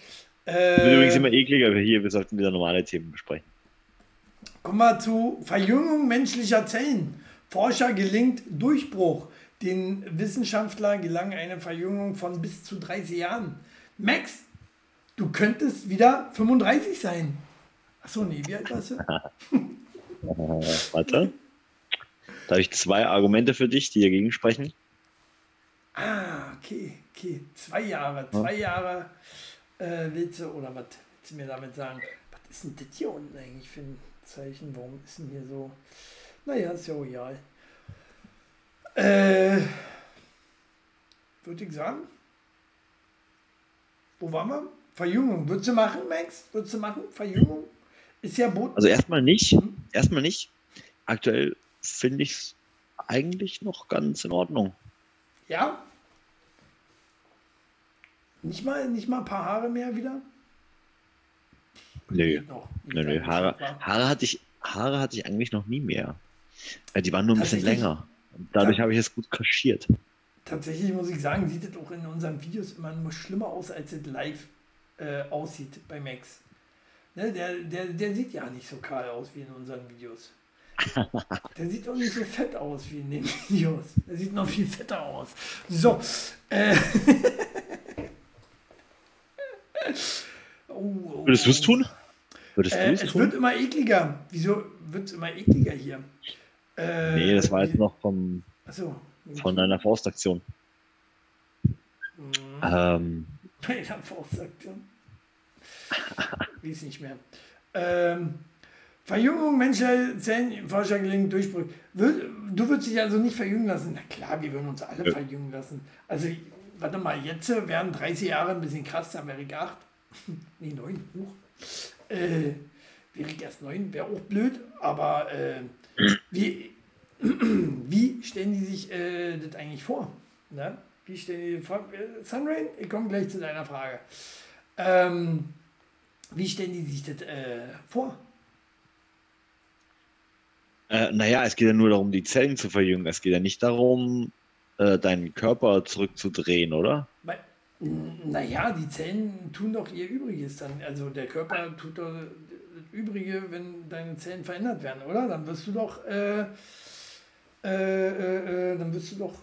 Äh, wird übrigens immer ekliger, aber hier, wir sollten wieder normale Themen besprechen. Kommen wir zu Verjüngung menschlicher Zellen. Forscher gelingt Durchbruch. Den Wissenschaftlern gelang eine Verjüngung von bis zu 30 Jahren. Max, du könntest wieder 35 sein. Achso, nee, wie alt warst du? Warte. Da habe ich zwei Argumente für dich, die dagegen sprechen. Ah, okay, okay. Zwei Jahre, zwei Jahre äh, willst du, oder was willst du mir damit sagen? Was ist denn das hier unten eigentlich für ein Zeichen? Warum ist denn hier so? Naja, ist ja egal. Äh, würde ich sagen. Wo waren wir? Verjüngung. Würdest du machen, Max? Würdest du machen? Verjüngung? Ist ja Boot. Also erstmal nicht. Hm? Erstmal nicht. Aktuell finde ich es eigentlich noch ganz in Ordnung. Ja? Nicht mal, nicht mal ein paar Haare mehr wieder? Nö. Nö, nö. Haare, Haare, hatte ich, Haare hatte ich eigentlich noch nie mehr. Äh, die waren nur ein bisschen länger. Dadurch ja. habe ich es gut kaschiert. Tatsächlich muss ich sagen, sieht es auch in unseren Videos immer nur schlimmer aus, als es live äh, aussieht bei Max. Ne, der, der, der sieht ja nicht so kahl aus wie in unseren Videos. Der sieht auch nicht so fett aus wie in den Videos. Der sieht noch viel fetter aus. So. Äh. oh, oh, Würdest du es tun? Würdest äh, es tun? wird immer ekliger. Wieso wird es immer ekliger hier? Äh, nee, das war jetzt noch vom, so, von deiner Forstaktion. Mhm. Ähm, Bei der Forstaktion? Wie es nicht mehr. Ähm, Verjüngung Menschen, Forscher gelingt Durchbruch. Du würdest dich also nicht verjüngen lassen? Na klar, wir würden uns alle ja. verjüngen lassen. Also, warte mal, jetzt wären 30 Jahre ein bisschen krass, da wäre ich 8. nee, 9, hoch. Äh, wäre ich erst 9, wäre auch blöd, aber äh, wie, wie stellen die sich äh, das eigentlich vor? Ne? Wie stellen die vor? Äh, Sunrain, ich komme gleich zu deiner Frage. Ähm, wie stellen die sich das äh, vor? Äh, naja, es geht ja nur darum, die Zellen zu verjüngen. Es geht ja nicht darum, äh, deinen Körper zurückzudrehen, oder? Naja, die Zellen tun doch ihr Übriges dann. Also der Körper tut doch Übrige, wenn deine Zellen verändert werden, oder? Dann wirst du doch, äh, äh, äh, äh dann wirst du doch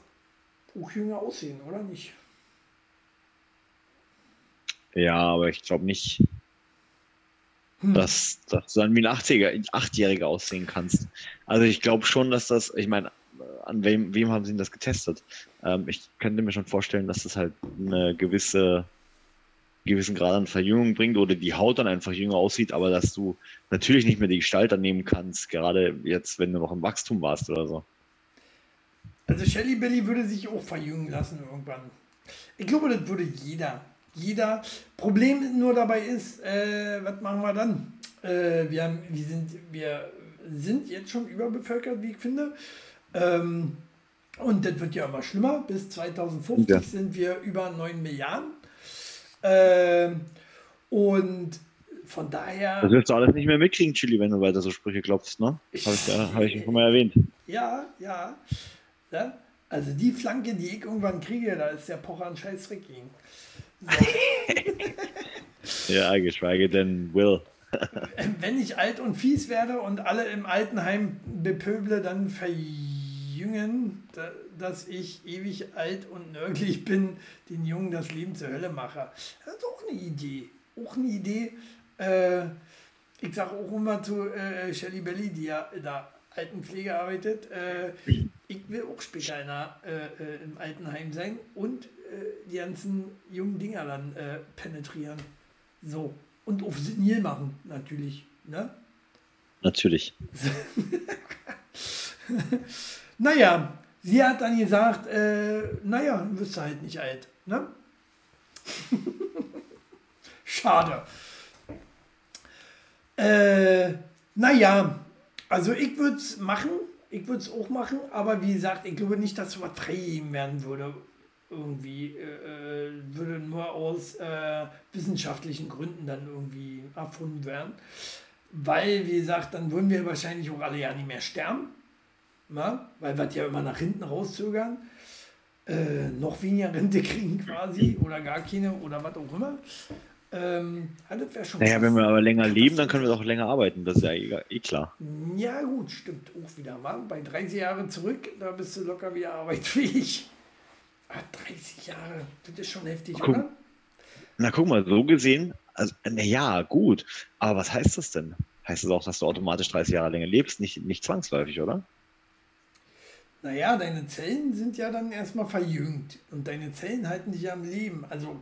auch jünger aussehen, oder nicht? Ja, aber ich glaube nicht, hm. dass, dass du dann wie ein 80er, 8-Jähriger aussehen kannst. Also ich glaube schon, dass das, ich meine, an wem, wem haben sie das getestet? Ähm, ich könnte mir schon vorstellen, dass das halt eine gewisse gewissen Grad an Verjüngung bringt oder die Haut dann einfach jünger aussieht, aber dass du natürlich nicht mehr die Gestalt annehmen kannst, gerade jetzt, wenn du noch im Wachstum warst oder so. Also Shelly Belly würde sich auch verjüngen lassen irgendwann. Ich glaube, das würde jeder. Jeder. Problem nur dabei ist, äh, was machen wir dann? Äh, wir, haben, wir, sind, wir sind jetzt schon überbevölkert, wie ich finde. Ähm, und das wird ja immer schlimmer. Bis 2050 ja. sind wir über 9 Milliarden. Ähm, und von daher. Das wirst du alles nicht mehr mitkriegen, Chili, wenn du weiter so Sprüche klopfst, ne? Habe ich, ja, hab ich schon mal erwähnt. Ja, ja, ja. Also die Flanke, die ich irgendwann kriege, da ist der Pocher ein scheiß Trick gegen. So. ja, geschweige denn Will. wenn ich alt und fies werde und alle im Altenheim bepöble, dann verjährt Jüngen, dass ich ewig alt und nörglich bin, den Jungen das Leben zur Hölle mache. Das ist auch eine Idee. Auch eine Idee. Äh, ich sage auch immer zu äh, Shelly Belly, die ja in der Altenpflege arbeitet, äh, ich will auch später in der, äh, äh, im Altenheim sein und äh, die ganzen jungen Dinger dann penetrieren. So. Und auf senil machen, natürlich. Ne? Natürlich. Naja, sie hat dann gesagt, äh, naja, wirst du halt nicht alt. Ne? Schade. Äh, naja, also ich würde es machen, ich würde es auch machen, aber wie gesagt, ich glaube nicht, dass sowas freigegeben werden würde. Irgendwie äh, äh, würde nur aus äh, wissenschaftlichen Gründen dann irgendwie erfunden werden. Weil, wie gesagt, dann würden wir wahrscheinlich auch alle ja nicht mehr sterben na? weil wir ja immer nach hinten rauszögern, äh, noch weniger Rente kriegen quasi oder gar keine oder was auch immer. Ähm, schon. Naja, wenn wir aber länger leben, dann können wir doch länger arbeiten. Das ist ja eh, eh klar. Ja, gut, stimmt auch wieder mal. Bei 30 Jahren zurück, da bist du locker wieder arbeitsfähig. Ah, 30 Jahre, das ist schon heftig, guck, oder? Na, guck mal, so gesehen, also, naja, gut. Aber was heißt das denn? Heißt das auch, dass du automatisch 30 Jahre länger lebst? Nicht, nicht zwangsläufig, oder? Naja, deine Zellen sind ja dann erstmal verjüngt und deine Zellen halten dich ja am Leben. Also.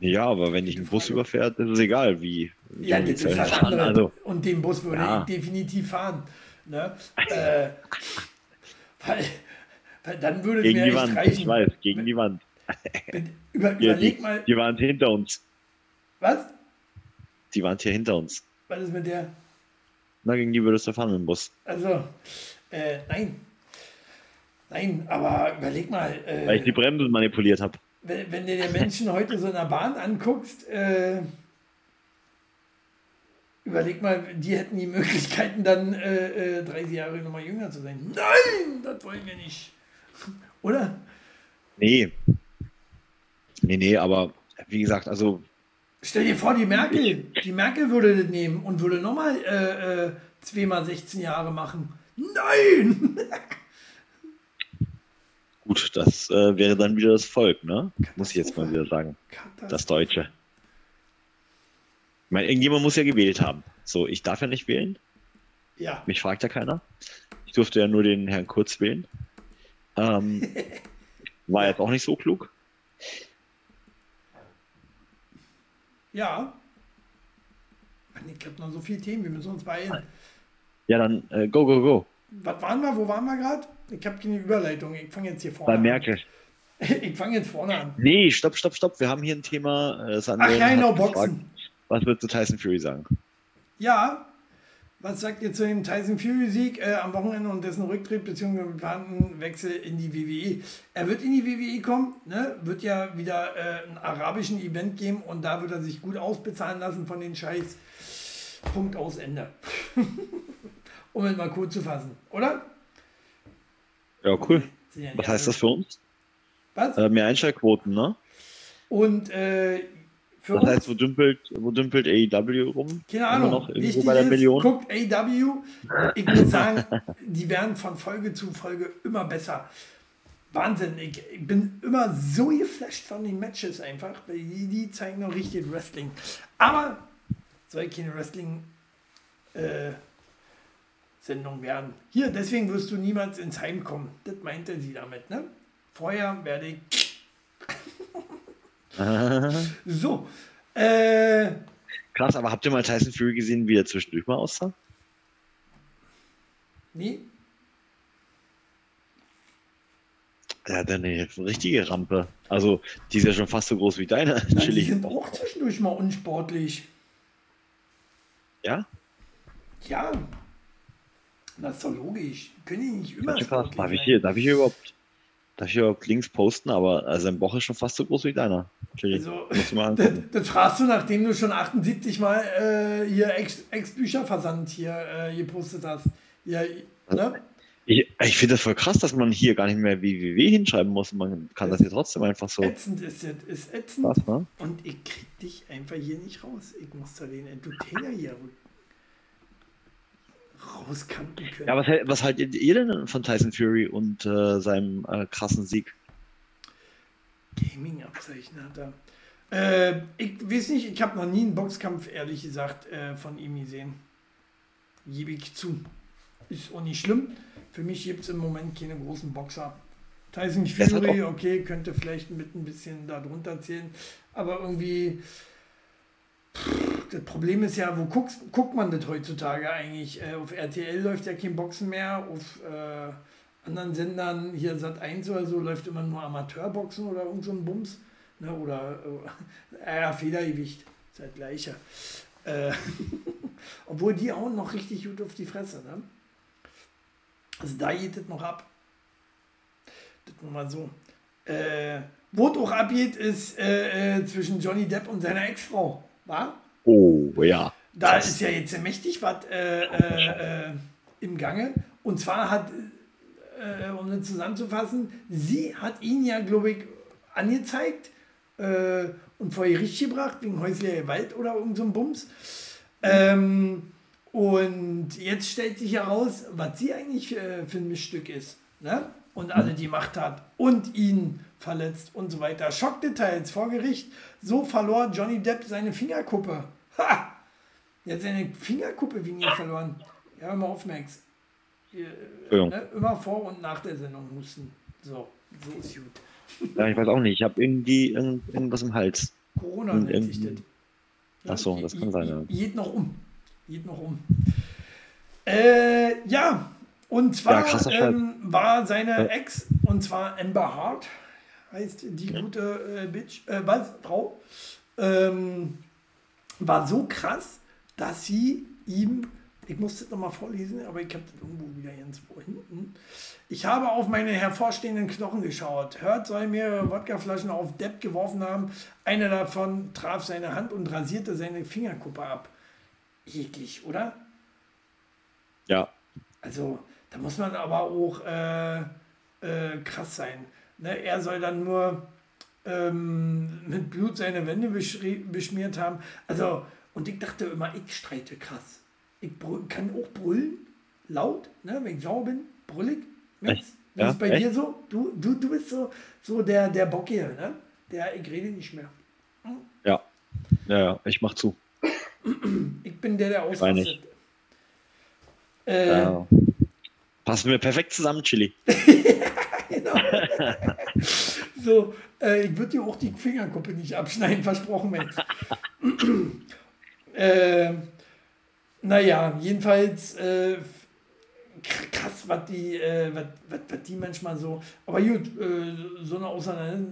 Ja, aber wenn dich ein Bus überfährt, ist es egal, wie. Ja, das ist halt fahren. Also, und den Bus würde ja. ich definitiv fahren. Ne? äh, weil, weil dann würde gegen mir die Wand, reichen. Ich weiß, gegen die Wand. Über, ja, überleg die, mal. Die waren hinter uns. Was? Die waren hier hinter uns. Was ist mit der? Na, gegen die würdest du fahren dem Bus. Also, äh, nein. Nein, aber überleg mal. Äh, Weil ich die Bremse manipuliert habe. Wenn, wenn, du dir Menschen heute so in der Bahn anguckst, äh, überleg mal, die hätten die Möglichkeiten, dann äh, 30 äh, Jahre nochmal jünger zu sein. Nein, das wollen wir nicht. Oder? Nee. Nee, nee, aber wie gesagt, also. Stell dir vor, die Merkel, die Merkel würde das nehmen und würde nochmal äh, äh, zweimal 16 Jahre machen. Nein! Gut, das äh, wäre dann wieder das Volk, ne? Muss ich jetzt mal wieder sagen. Das Deutsche. Ich meine, irgendjemand muss ja gewählt haben. So, ich darf ja nicht wählen. Ja. Mich fragt ja keiner. Ich durfte ja nur den Herrn Kurz wählen. Ähm, war jetzt auch nicht so klug. Ja. Ich habe noch so viele Themen, wir müssen uns beeilen. Ja, dann äh, go, go, go. Was waren wir? Wo waren wir gerade? Ich habe keine Überleitung. Ich fange jetzt hier vorne Bei Merkel. Ich fange jetzt vorne an. Nee, stopp, stopp, stopp. Wir haben hier ein Thema. Äh, Ach ja, genau, Boxen. was wird zu Tyson Fury sagen? Ja, was sagt ihr zu dem Tyson Fury-Sieg äh, am Wochenende und dessen Rücktritt bzw. geplanten Wechsel in die WWE? Er wird in die WWE kommen, ne? wird ja wieder äh, einen arabischen Event geben und da wird er sich gut ausbezahlen lassen von den Scheiß. Punkt aus Ende. um es mal cool zu fassen, oder? Ja, cool. Ja Was heißt das für uns? Was? Äh, mehr Einschaltquoten, ne? Und äh, für das heißt, wo dümpelt, wo dümpelt AEW rum? Keine Ahnung. Noch irgendwo bei der ist, Million? Guckt AEW. Ich muss sagen, die werden von Folge zu Folge immer besser. Wahnsinn. Ich, ich bin immer so geflasht von den Matches einfach, weil die, die zeigen noch richtig Wrestling. Aber soll keine Wrestling äh, Sendung werden. Hier, deswegen wirst du niemals ins Heim kommen. Das meinte sie damit, ne? Vorher werde ich so. Äh, Krass, aber habt ihr mal Tyson Fury gesehen, wie er zwischendurch mal aussah? Nee. Er hat eine richtige Rampe. Also, die ist ja schon fast so groß wie deine. Ja, die sind auch zwischendurch mal unsportlich. Ja? Ja. Das ist doch logisch. Können die nicht immer. Darf ich, hier, darf ich hier überhaupt Darf ich überhaupt Links posten, aber also sein Bauch ist schon fast so groß wie deiner. Also, das, das, fragst du, nachdem du schon 78 Mal äh, hier Ex-Bücherversand hier äh, gepostet hast. Ja, ne? Ich, ich finde das voll krass, dass man hier gar nicht mehr www hinschreiben muss. Man kann das hier trotzdem einfach so. Ätzend ist das, ist ätzend. Was, ne? Und ich krieg dich einfach hier nicht raus. Ich muss da den Entertainer hier rauskanten können. Ja, was, was haltet ihr denn von Tyson Fury und äh, seinem äh, krassen Sieg? Gaming-Abzeichen hat er. Äh, ich weiß nicht, ich habe noch nie einen Boxkampf, ehrlich gesagt, äh, von ihm gesehen. Gebe ich zu. Ist auch nicht schlimm. Für mich gibt es im Moment keine großen Boxer. Tyson Fury, okay, könnte vielleicht mit ein bisschen darunter zählen, aber irgendwie das Problem ist ja, wo guckst, guckt man das heutzutage eigentlich? Äh, auf RTL läuft ja kein Boxen mehr, auf äh, anderen Sendern, hier Sat 1 oder so, läuft immer nur Amateurboxen oder irgend so ein Bums. Ne? Oder äh, Federgewicht, ist halt gleiche. Äh, obwohl die hauen noch richtig gut auf die Fresse. Ne? Also da geht es noch ab. Das nur mal so. Äh, wo es auch abgeht, ist äh, äh, zwischen Johnny Depp und seiner Ex-Frau. War? Oh, ja. Da ist ja jetzt mächtig was äh, äh, äh, im Gange. Und zwar hat, äh, um das zusammenzufassen, sie hat ihn ja, glaube ich, angezeigt äh, und vor Gericht gebracht, wegen häuslicher Gewalt oder irgendein so Bums. Ähm, und jetzt stellt sich heraus, was sie eigentlich äh, für ein Missstück ist. Ne? Und alle die Macht hat und ihn verletzt und so weiter. Schockdetails vor Gericht. So verlor Johnny Depp seine Fingerkuppe. Ha! Er hat seine Fingerkuppe wegen ihr verloren. Ja, immer auf, Max. Ne, immer vor und nach der Sendung mussten. So, so ist gut. Ja, ich weiß auch nicht. Ich habe irgendwie irgend, irgendwas im Hals. Corona nennt sich das. Ja, Achso, das kann sein. Ja. Geht noch um. Geht noch um. Äh, ja, und zwar ja, ähm, war seine Ex, und zwar Amber Hart, heißt die gute äh, Bitch, äh, was, Frau, ähm, war so krass, dass sie ihm, ich muss das nochmal vorlesen, aber ich habe das irgendwo wieder ganz hinten. Ich habe auf meine hervorstehenden Knochen geschaut. Hört soll mehrere Wodkaflaschen auf Depp geworfen haben. Einer davon traf seine Hand und rasierte seine Fingerkuppe ab. Eklig, oder? Ja. Also, da muss man aber auch äh, äh, krass sein. Ne? Er soll dann nur ähm, mit Blut seine Wände beschmiert haben. Also, und ich dachte immer, ich streite krass. Ich kann auch brüllen, laut, ne? wenn ich sauer bin, brüllig. Echt? Ja, ist bei echt? dir so? Du, du, du bist so, so der, der Bock hier, ne? Der, ich rede nicht mehr. Hm? Ja. ja, ja, ich mach zu. Ich bin der, der ausrastet. Äh, ja. Passen wir perfekt zusammen, Chili. genau. so, äh, ich würde dir auch die Fingerkuppe nicht abschneiden, versprochen, Max. äh, naja, jedenfalls äh, krass, was die, äh, was, was, die manchmal so. Aber gut, äh, so, eine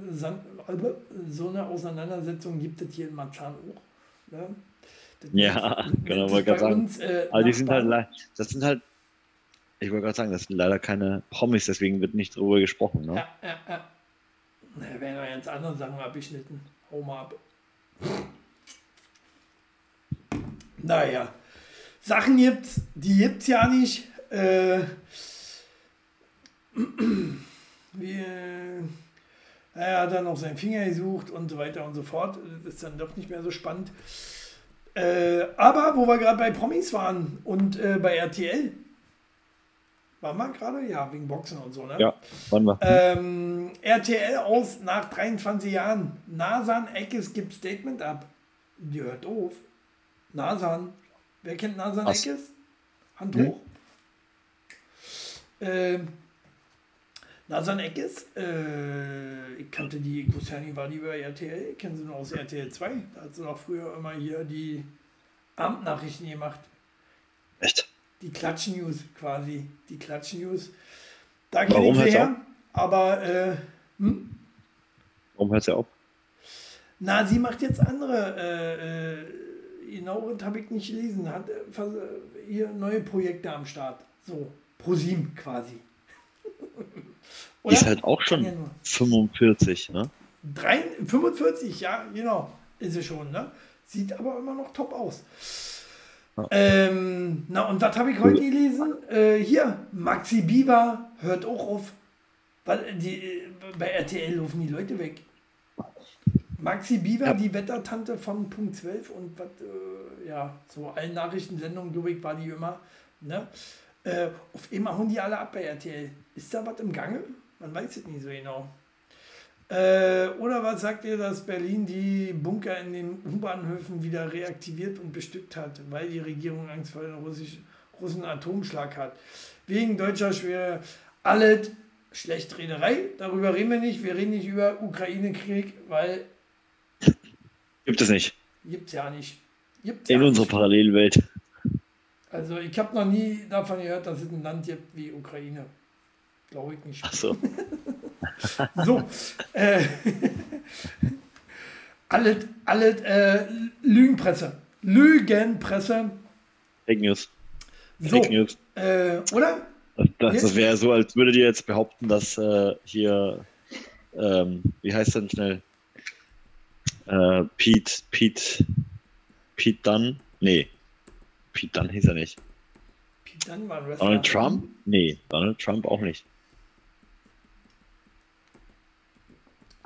so eine Auseinandersetzung gibt es hier in Marzahn auch. Ne? ja, genau, wollte gerade sagen. Uns, äh, Aber die sind halt, das sind halt ich wollte gerade sagen, das sind leider keine Promis, deswegen wird nicht darüber gesprochen. Ne? Ja, ja, ja. Na, werden wir ganz andere Sachen abgeschnitten. Mal ab. Naja. Sachen gibt's, die gibt's ja nicht. Äh, wir, Er hat dann noch seinen Finger gesucht und so weiter und so fort. Das ist dann doch nicht mehr so spannend. Äh, aber wo wir gerade bei Promis waren und äh, bei RTL. Waren wir gerade? Ja, wegen Boxen und so, ne? Ja, waren wir. Ähm, RTL aus nach 23 Jahren. Nasan Eckes gibt Statement ab. Die hört auf. Nasan. Wer kennt Nasan Was? Eckes? Hand Hm. hoch. Ähm, Nasan Eckes, äh, ich kannte die, ich wusste ja nicht, war die über RTL, ich kenne sie nur aus RTL 2. Da hat sie noch früher immer hier die Abendnachrichten gemacht. Echt? Die Klatsch-News quasi. Die Klatsch-News. Da Warum hört's her. Aber, äh, hm? Warum hört sie auf? na, sie macht jetzt andere, äh, äh, genau, das habe ich nicht gelesen, hat äh, äh, hier neue Projekte am Start. So, ProSieben quasi. Die ist halt auch schon ja nur. 45, ne? Drei, 45, ja, genau, ist sie schon, ne? Sieht aber immer noch top aus. Ja. Ähm, na, und was habe ich heute gelesen? Äh, hier, Maxi Bieber hört auch auf. Weil die, äh, bei RTL laufen die Leute weg. Maxi Bieber, Ja. die Wettertante von Punkt 12 und was, äh, ja, so allen Nachrichtensendungen, glaube ich, war die immer. Ne? Äh, auf einmal hauen die alle ab bei RTL. Ist da was im Gange? Man weiß es nicht so genau. Äh, oder was sagt ihr, dass Berlin die Bunker in den U-Bahnhöfen wieder reaktiviert und bestückt hat, weil die Regierung Angst vor den Russisch, Russen Atomschlag hat? Wegen deutscher Schwere alles Schlechtrederei. Darüber reden wir nicht. Wir reden nicht über Ukraine-Krieg, weil Gibt es nicht. gibt's ja nicht. Gibt's In ja unserer. Parallelwelt. Also ich habe noch nie davon gehört, dass es ein Land gibt wie Ukraine. Glaube ich nicht. Achso. So, äh, alles, alles äh, Lügenpresse. Lügenpresse. Fake News. So, Fake News. äh, oder? Das, das, wäre so, als würdet ihr jetzt behaupten, dass äh, hier, ähm, wie heißt denn schnell? Äh, Pete, Pete, Pete Dunn? Nee. Pete Dunn hieß er nicht. Pete Dunne war ein Wrestler. Donald Trump? Nee, Donald Trump auch nicht.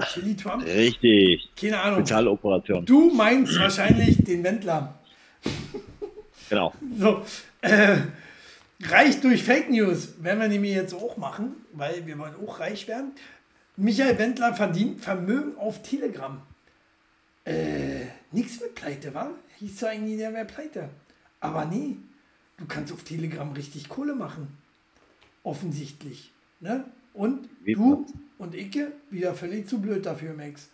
Chili Trump? Richtig. Keine Ahnung. Spezialoperation. Du meinst wahrscheinlich den Wendler. Genau. So, äh, reich durch Fake News werden wir nämlich jetzt auch machen, weil wir wollen auch reich werden. Michael Wendler verdient Vermögen auf Telegram. Äh, nix mit Pleite, war? Hieß ja eigentlich, der wäre Pleite. Aber nee, du kannst auf Telegram richtig Kohle machen. Offensichtlich. Ne? Und Wie du und Icke wieder völlig zu blöd dafür, Max.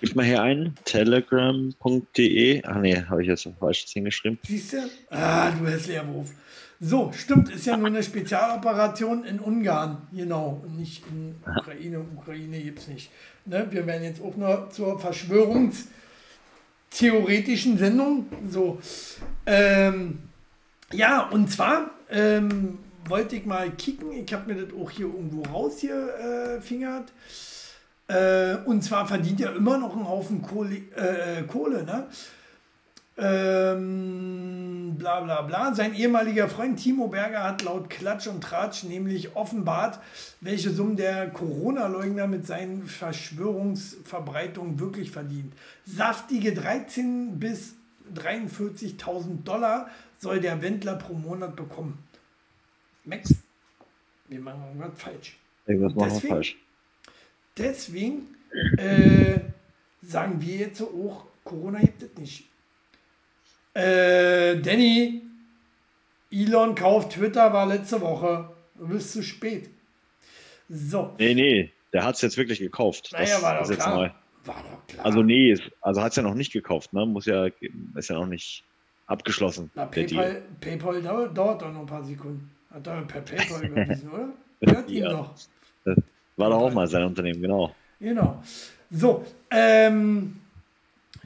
Gib mal hier ein. Telegram.de. Ach nee, habe ich jetzt falsch hingeschrieben. Siehst du? Ah, du hässlicher Wurf. So, stimmt, ist ja nur eine Spezialoperation in Ungarn, genau, und nicht in Ukraine. Ukraine gibt es nicht. Ne? Wir werden jetzt auch nur zur verschwörungstheoretischen Sendung. So. Ähm, ja, und zwar ähm, wollte ich mal kicken, ich habe mir das auch hier irgendwo raus hier äh, fingert. Äh, und zwar verdient er immer noch einen Haufen Kohle, äh, Kohle ne? Ähm, bla bla bla. Sein ehemaliger Freund Timo Berger hat laut Klatsch und Tratsch nämlich offenbart, welche Summen der Corona-Leugner mit seinen Verschwörungsverbreitungen wirklich verdient. Saftige 13 bis 43.000 Dollar soll der Wendler pro Monat bekommen. Max, wir machen irgendwas falsch. Irgendwas machen wir Deswegen- falsch. Deswegen äh, sagen wir jetzt so auch, Corona gibt es nicht. Äh, Danny, Elon kauft Twitter, war letzte Woche. Du bist zu spät. So, Nee, nee, der hat es jetzt wirklich gekauft. naja, war ist doch klar. neu. War doch klar. Also nee, also hat es ja noch nicht gekauft, ne? Muss ja, ist ja noch nicht abgeschlossen. Na. PayPal, PayPal dauert, dauert doch noch ein paar Sekunden. Hat er per PayPal überwiesen, oder? Hört ihn Ja. doch. War doch auch mal sein Unternehmen, genau. Genau. So, ähm,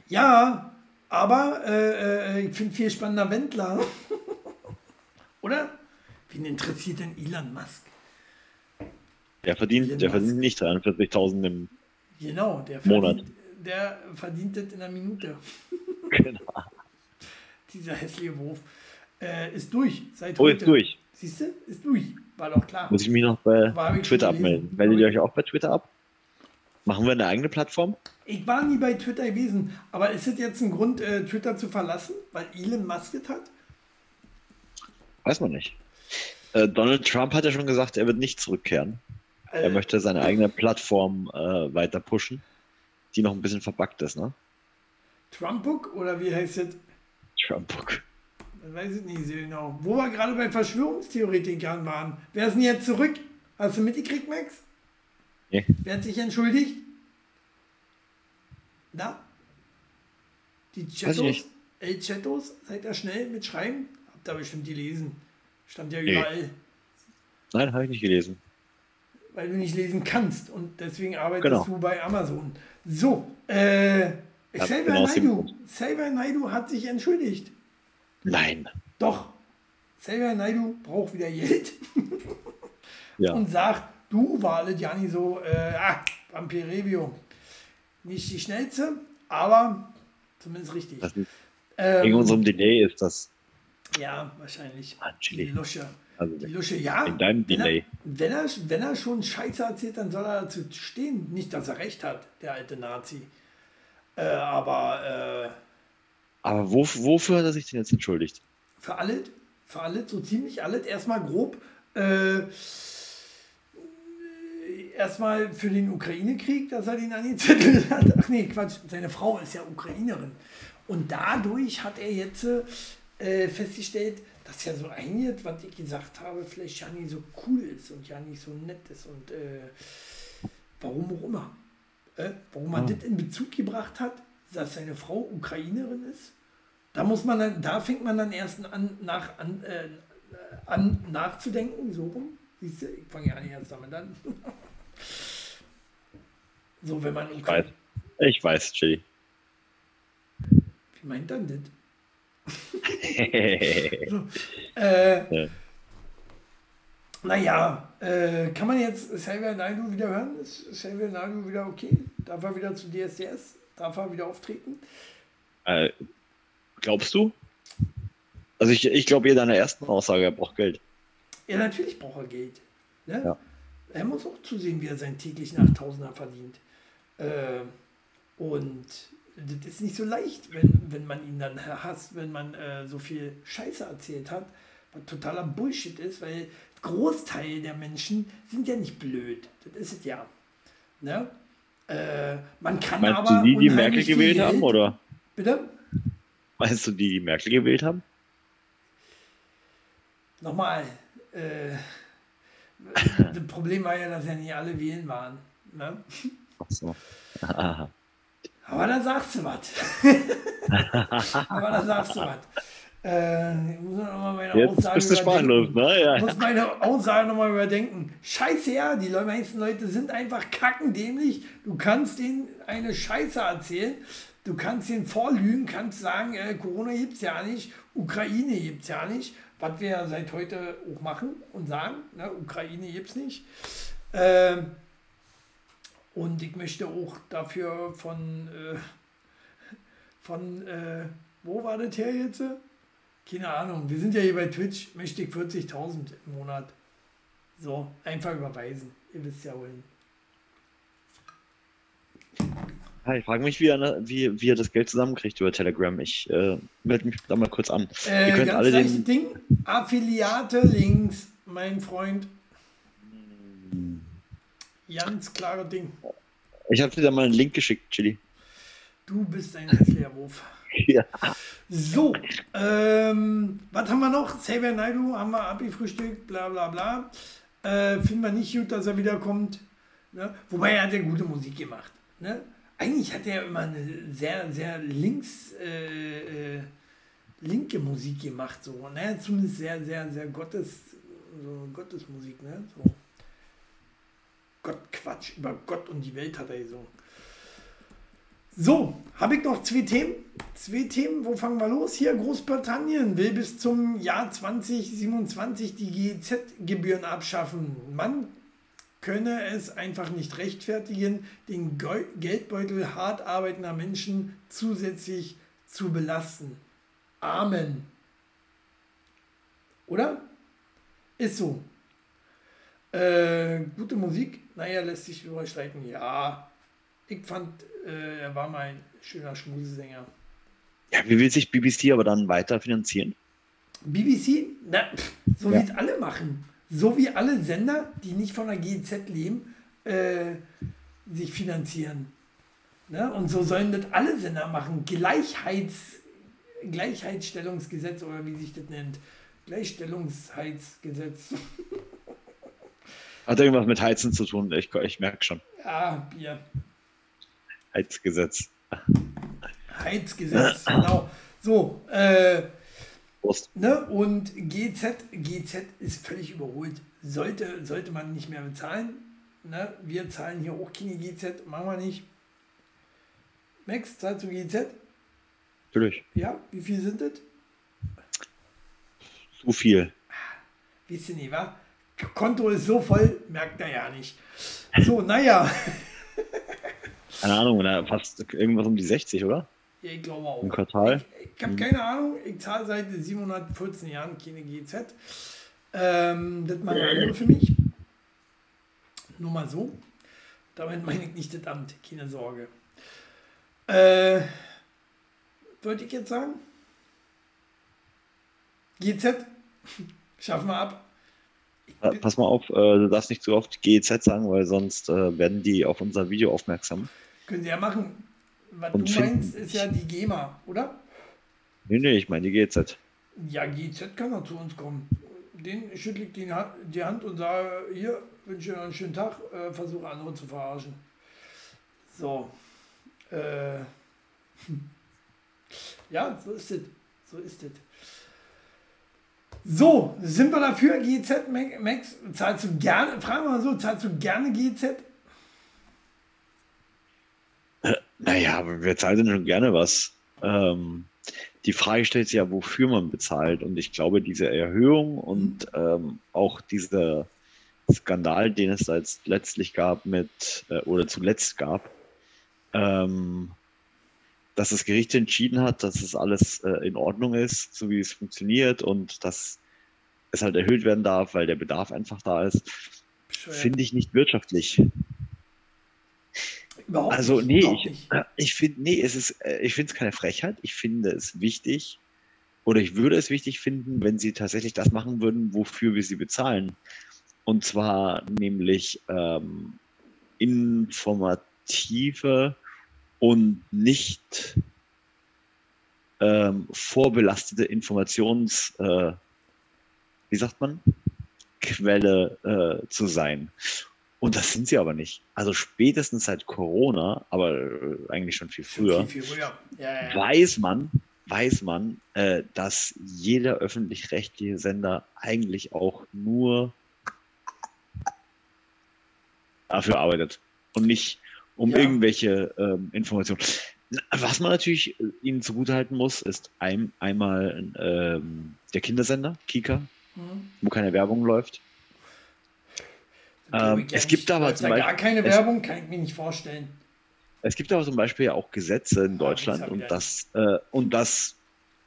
ja, aber äh, äh, ich finde viel spannender Wendler. Oder? Wen interessiert denn Elon Musk? Der verdient, Elon der Musk. verdient nicht 43.000 im Genau, der Monat. verdient, der verdient das in einer Minute. genau. Dieser hässliche Wurf. Äh, ist durch. Seit Oh, heute. ist durch. Siehst du? Ist durch. War doch klar. Muss ich mich noch bei Twitter abmelden. Meldet ihr euch auch bei Twitter ab? Machen wir eine eigene Plattform? Ich war nie bei Twitter gewesen, aber ist es jetzt ein Grund, äh, Twitter zu verlassen, weil Elon Musk es hat? Weiß man nicht. Äh, Donald Trump hat ja schon gesagt, er wird nicht zurückkehren. Äh, er möchte seine eigene Plattform äh, weiter pushen, die noch ein bisschen verbuggt ist, ne? Trumpbook oder wie heißt es? Trumpbook. Weiß ich nicht so genau. Wo wir gerade bei Verschwörungstheoretikern waren. Wer ist denn jetzt zurück? Hast du mitgekriegt, Max? Nee. Wer hat sich entschuldigt? Na? Die Chatos? El Chatos? Seid ihr schnell mit Schreiben? Habt ihr bestimmt gelesen. Stand ja überall. Nee. Nein, habe ich nicht gelesen. Weil du nicht lesen kannst und deswegen arbeitest genau. du bei Amazon. So, äh, Xavier genau Naidu. Xavier Naidu hat sich entschuldigt. Nein. Doch. Xavier Naidu braucht wieder Geld. ja. Und sagt, du war alles ja nicht so, äh, ah, Vampirevio. Nicht die schnellste, aber zumindest richtig. Ähm, wegen unserem Delay ist das. Ja, wahrscheinlich. Ah, die Lusche. Also die Lusche, ja. In deinem Delay. Wenn er, wenn, er, wenn er schon Scheiße erzählt, dann soll er dazu stehen. Nicht, dass er recht hat, der alte Nazi. Äh, aber. Aber wo, wofür hat er sich denn jetzt entschuldigt? Für alles. Für alles, so ziemlich alles. Erstmal grob. Äh, erstmal für den Ukraine-Krieg, dass er den angezettelt hat. Ach nee, Quatsch, seine Frau ist ja Ukrainerin. Und dadurch hat er jetzt äh, festgestellt, dass ja so einiges, was ich gesagt habe, vielleicht ja nicht so cool ist und ja nicht so nett ist und äh, warum auch immer. Äh, warum man oh. das in Bezug gebracht hat, dass seine Frau Ukrainerin ist. Da muss man dann, da fängt man dann erst an, nach, an, äh, an nachzudenken, so rum. Siehst du, ich fange ja nicht erst damit an. so, wenn man. Ich weiß. Ich weiß, Chili. Wie meint dann das? so, äh, ja. Naja, äh, kann man jetzt Xavier Naidu wieder hören? Ist Xavier Naidu wieder okay? Darf er wieder zu DSDS? Darf er wieder auftreten? Äh, glaubst du? Also ich, ich glaube ihr deiner ersten Aussage, er braucht Geld. Ja, natürlich braucht er Geld. Ne? Ja. Er muss auch zusehen, wie er seinen täglichen 8000er verdient. Äh, und das ist nicht so leicht, wenn, wenn man ihn dann hasst, wenn man äh, so viel Scheiße erzählt hat, was totaler Bullshit ist, weil Großteil der Menschen sind ja nicht blöd. Das ist es ja. Ne? Äh, man kann Meinst aber. du die, die Merkel gewählt haben, oder? Bitte? Meinst du die, die Merkel gewählt haben? Nochmal. Äh, das Problem war ja, dass ja nicht alle wählen waren. Ne? Ach so. Aha. Aber da sagst du was. Aber da sagst du was. Äh, ich muss noch mal meine Jetzt Aussage bist du sprachlos, ne? Ja. Ich muss meine Aussage nochmal überdenken. Scheiße, ja, die meisten Leute sind einfach kackendämlich. Du kannst denen eine Scheiße erzählen. Du kannst denen vorlügen, kannst sagen, äh, Corona gibt es ja nicht, Ukraine gibt es ja nicht, was wir ja seit heute auch machen und sagen, ne, Ukraine gibt es nicht. Äh, und ich möchte auch dafür von, äh, von äh, wo war das her jetzt? Keine Ahnung, wir sind ja hier bei Twitch, möchte ich 40.000 im Monat. So, einfach überweisen. Ihr wisst ja wohin. Ich frage mich, wie er, wie, wie er das Geld zusammenkriegt über Telegram. Ich äh, melde mich da mal kurz an. Äh, Ihr könnt alle den Ding. Affiliate Links, mein Freund. Ganz klare Ding. Ich habe dir da mal einen Link geschickt, Chili. Du bist ein hässlicher Wurf. So, ähm, was haben wir noch? Xavier Naidu haben wir abgefrühstückt, bla bla bla. Äh, Finden wir nicht gut, dass er wiederkommt. Ne? Wobei er hat ja gute Musik gemacht. Ne? Eigentlich hat er immer eine sehr, sehr links, äh, äh, linke Musik gemacht. So. Ne? Zumindest sehr, sehr, sehr Gottes, so Gottesmusik. Ne? So. Gott Quatsch, über Gott und die Welt hat er gesungen. So, habe ich noch zwei Themen. Zwei Themen, wo fangen wir los? Hier, Großbritannien will bis zum Jahr 2027 die GEZ-Gebühren abschaffen. Man könne es einfach nicht rechtfertigen, den Geldbeutel hart arbeitender Menschen zusätzlich zu belasten. Amen. Oder? Ist so. Äh, gute Musik, naja, lässt sich darüber streiten. Ja, ich fand, äh, er war mal ein schöner Schmusesänger. Ja, wie will sich BBC aber dann weiter finanzieren? BBC, na, pff, so ja. wie es alle machen. So wie alle Sender, die nicht von der GZ leben, äh, sich finanzieren. Ne? Und so sollen das alle Sender machen. Gleichheits, Gleichheitsstellungsgesetz oder wie sich das nennt. Gleichstellungsheitsgesetz. Hat irgendwas mit Heizen zu tun, ich, ich merke schon. Ja, Bier. Heizgesetz. Heizgesetz, genau. So, äh, Ne? Und GZ, GZ ist völlig überholt. Sollte, sollte man nicht mehr bezahlen. Ne? Wir zahlen hier auch keine GZ, machen wir nicht. Max, zahlst du GZ? Natürlich. Ja, wie viel sind das? Zu viel. Wisst ihr nicht, wa? Konto ist so voll, merkt er ja nicht. So, naja. Keine Ahnung, fast irgendwas um die 60, oder? Ja, ich glaube auch. Im Quartal? Ich, ich habe keine Ahnung. Ich zahle seit 714 Jahren keine GZ. Ähm, das machen andere für mich. Nur mal so. Damit meine ich nicht das Amt. Keine Sorge. Äh, wollte ich jetzt sagen? GZ? Schaffen wir ab. Pass mal auf, äh, du darfst nicht zu oft GEZ sagen, weil sonst äh, werden die auf unser Video aufmerksam. Können sie ja machen. Was Und du meinst, ist ja die GEMA, oder? Nee, nee, ich meine die GEZ. Ja, GEZ kann doch zu uns kommen. Den schüttle ich die, die Hand und sage, hier, wünsche dir einen schönen Tag, äh, versuche andere zu verarschen. So. Äh, ja, so ist es. So ist es. So, sind wir dafür, GZ, Max? Zahlst du gerne, fragen wir mal so, zahlst du gerne GZ? Naja, wir zahlen schon gerne was. Ähm, die Frage stellt sich ja, wofür man bezahlt. Und ich glaube, diese Erhöhung und ähm, auch dieser Skandal, den es da jetzt letztlich gab mit, äh, oder zuletzt gab, ähm, dass das Gericht entschieden hat, dass es alles äh, in Ordnung ist, so wie es funktioniert und dass es halt erhöht werden darf, weil der Bedarf einfach da ist, finde ich nicht wirtschaftlich. Überhaupt also nee, ich, ich finde nee, es ist äh, ich finde es keine Frechheit. Ich finde es wichtig oder ich würde es wichtig finden, wenn sie tatsächlich das machen würden, wofür wir sie bezahlen. Und zwar nämlich ähm, informative und nicht ähm, vorbelastete Informations, äh, wie sagt man, Quelle äh, zu sein. Und das sind sie aber nicht. Also spätestens seit Corona, aber äh, eigentlich schon viel früher, viel, viel früher. Ja, ja. weiß man, weiß man, äh, dass jeder öffentlich-rechtliche Sender eigentlich auch nur dafür arbeitet und nicht um ja. irgendwelche ähm, Informationen. Was man natürlich äh, ihnen zugutehalten muss, ist ein, einmal ähm, der Kindersender, Kika, mhm. wo keine Werbung läuft. Ähm, es gibt aber zum Beispiel gar keine Werbung, kann ich mir nicht vorstellen. Es gibt aber zum Beispiel auch Gesetze in Deutschland ja, und, das, äh, und das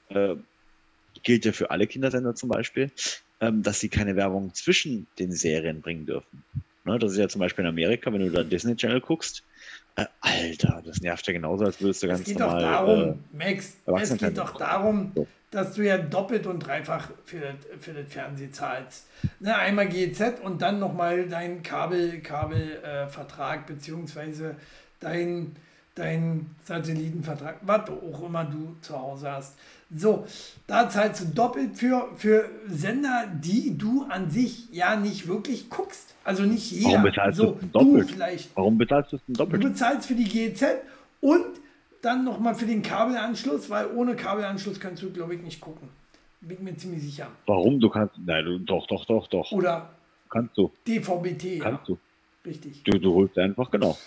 äh, gilt ja für alle Kindersender zum Beispiel, ähm, dass sie keine Werbung zwischen den Serien bringen dürfen. Ne, das ist ja zum Beispiel in Amerika, wenn du da Disney Channel guckst. Äh, Alter, das nervt ja genauso, als würdest du ganz es geht normal. Doch darum, äh, Max, es geht doch darum, so. Dass du ja doppelt und dreifach für das, für das Fernsehen zahlst. Ne, einmal GZ und dann nochmal dein Kabel, Kabelvertrag, äh, beziehungsweise dein, dein Satellitenvertrag, was auch immer du zu Hause hast. So, da zahlst du doppelt für, für Sender, die du an sich ja nicht wirklich guckst. Also nicht jeder. Warum bezahlst so, du doppelt? Du vielleicht. Warum bezahlst du es doppelt? Du bezahlst für die GEZ und dann nochmal für den Kabelanschluss, weil ohne Kabelanschluss kannst du, glaube ich, nicht gucken. Bin mir ziemlich sicher. Warum? Du kannst. Nein, du, doch, doch, doch, doch. Oder kannst du. DVB-T. Kannst ja. du. Richtig. Du, du holst einfach, genau.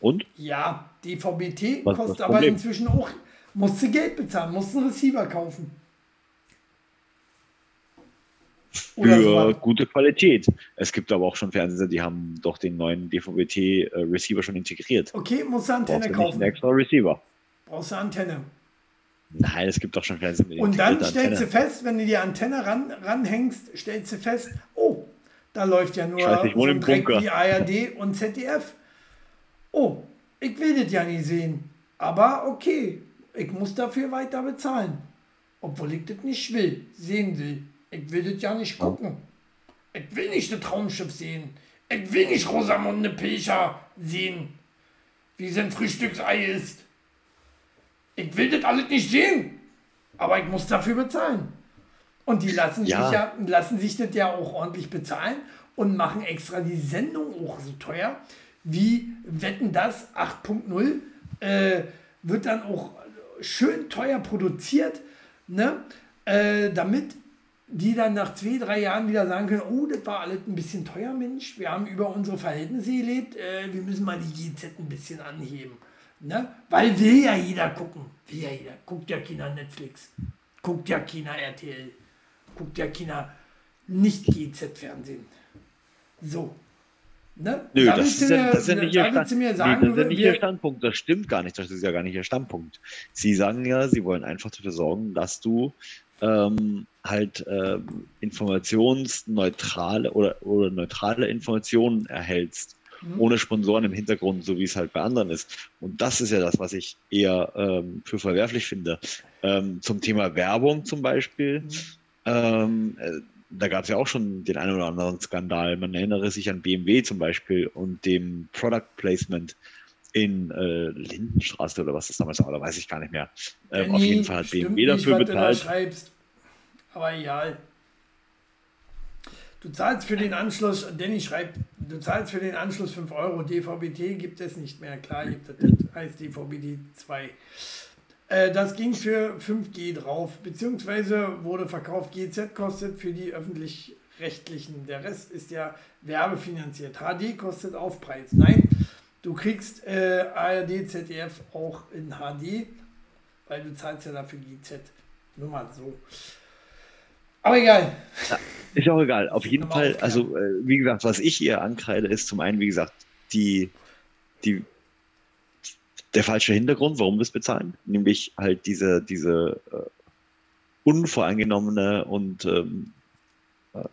Und? Ja, DVB-T kostet aber inzwischen auch Musst du Geld bezahlen, musst einen Receiver kaufen. Oder für so gute Qualität. Es gibt aber auch schon Fernseher, die haben doch den neuen DVB-T-Receiver schon integriert. Okay, musst du Antenne kaufen. Einen extra Receiver. Brauchst du Antenne. Nein, es gibt doch schon Fernsehen mit Und dann stellst du fest, wenn du die Antenne ran, ranhängst, stellst du fest, oh, da läuft ja nur nicht, so wie ARD und ZDF. Oh, ich will das ja nicht sehen. Aber okay, ich muss dafür weiter bezahlen. Obwohl ich das nicht will, sehen will. Ich will das ja nicht gucken. Ich will nicht das Traumschiff sehen. Ich will nicht Rosamunde Pilcher sehen, wie sein Frühstücksei ist. Ich will das alles nicht sehen. Aber ich muss dafür bezahlen. Und die lassen, ja. Sich, ja, lassen sich das ja auch ordentlich bezahlen und machen extra die Sendung auch so teuer wie Wetten das 8.0 äh, wird dann auch schön teuer produziert, ne? Äh, damit die dann nach zwei, drei Jahren wieder sagen können, oh, das war alles ein bisschen teuer, Mensch, wir haben über unsere Verhältnisse gelebt, äh, wir müssen mal die GZ ein bisschen anheben. Ne? Weil will ja jeder gucken. Will ja jeder. Guckt ja China Netflix. Guckt ja China RTL. Guckt ja China nicht GZ-Fernsehen. So. Ne? Nö, da das ist, ja, das ja nicht, ihr, Stand, nee, das ist ja nicht ihr Standpunkt. Das stimmt gar nicht. Das ist ja gar nicht ihr Standpunkt. Sie sagen ja, sie wollen einfach dafür sorgen, dass du ähm, halt ähm, informationsneutrale oder, oder neutrale Informationen erhältst, mhm. ohne Sponsoren im Hintergrund, so wie es halt bei anderen ist. Und das ist ja das, was ich eher ähm, für verwerflich finde. Ähm, zum Thema Werbung zum Beispiel. Mhm. Ähm, äh, da gab es ja auch schon den einen oder anderen Skandal. Man erinnere sich an BMW zum Beispiel und dem Product Placement in äh, Lindenstraße oder was das damals war, da weiß ich gar nicht mehr. Ähm, auf jeden Fall hat BMW dafür nicht, bezahlt. Du da schreibst. Aber egal. Du zahlst für den Anschluss, Danny schreibt, du zahlst für den Anschluss 5 Euro. DVB-T gibt es nicht mehr. Klar gibt es, das heißt DVB-T 2. Äh, das ging für 5G drauf, beziehungsweise wurde verkauft. GZ kostet für die öffentlich-rechtlichen. Der Rest ist ja werbefinanziert. HD kostet Aufpreis. Nein, Du kriegst äh, ARD, ZDF auch in HD, weil du zahlst ja dafür GZ. Nur mal so. Aber egal. Ja, ist auch egal. Auf jeden Fall, aufklären. also äh, wie gesagt, was ich ihr ankreide, ist zum einen, wie gesagt, die, die, der falsche Hintergrund, warum wir es bezahlen, nämlich halt diese, diese äh, unvoreingenommene und ähm, äh,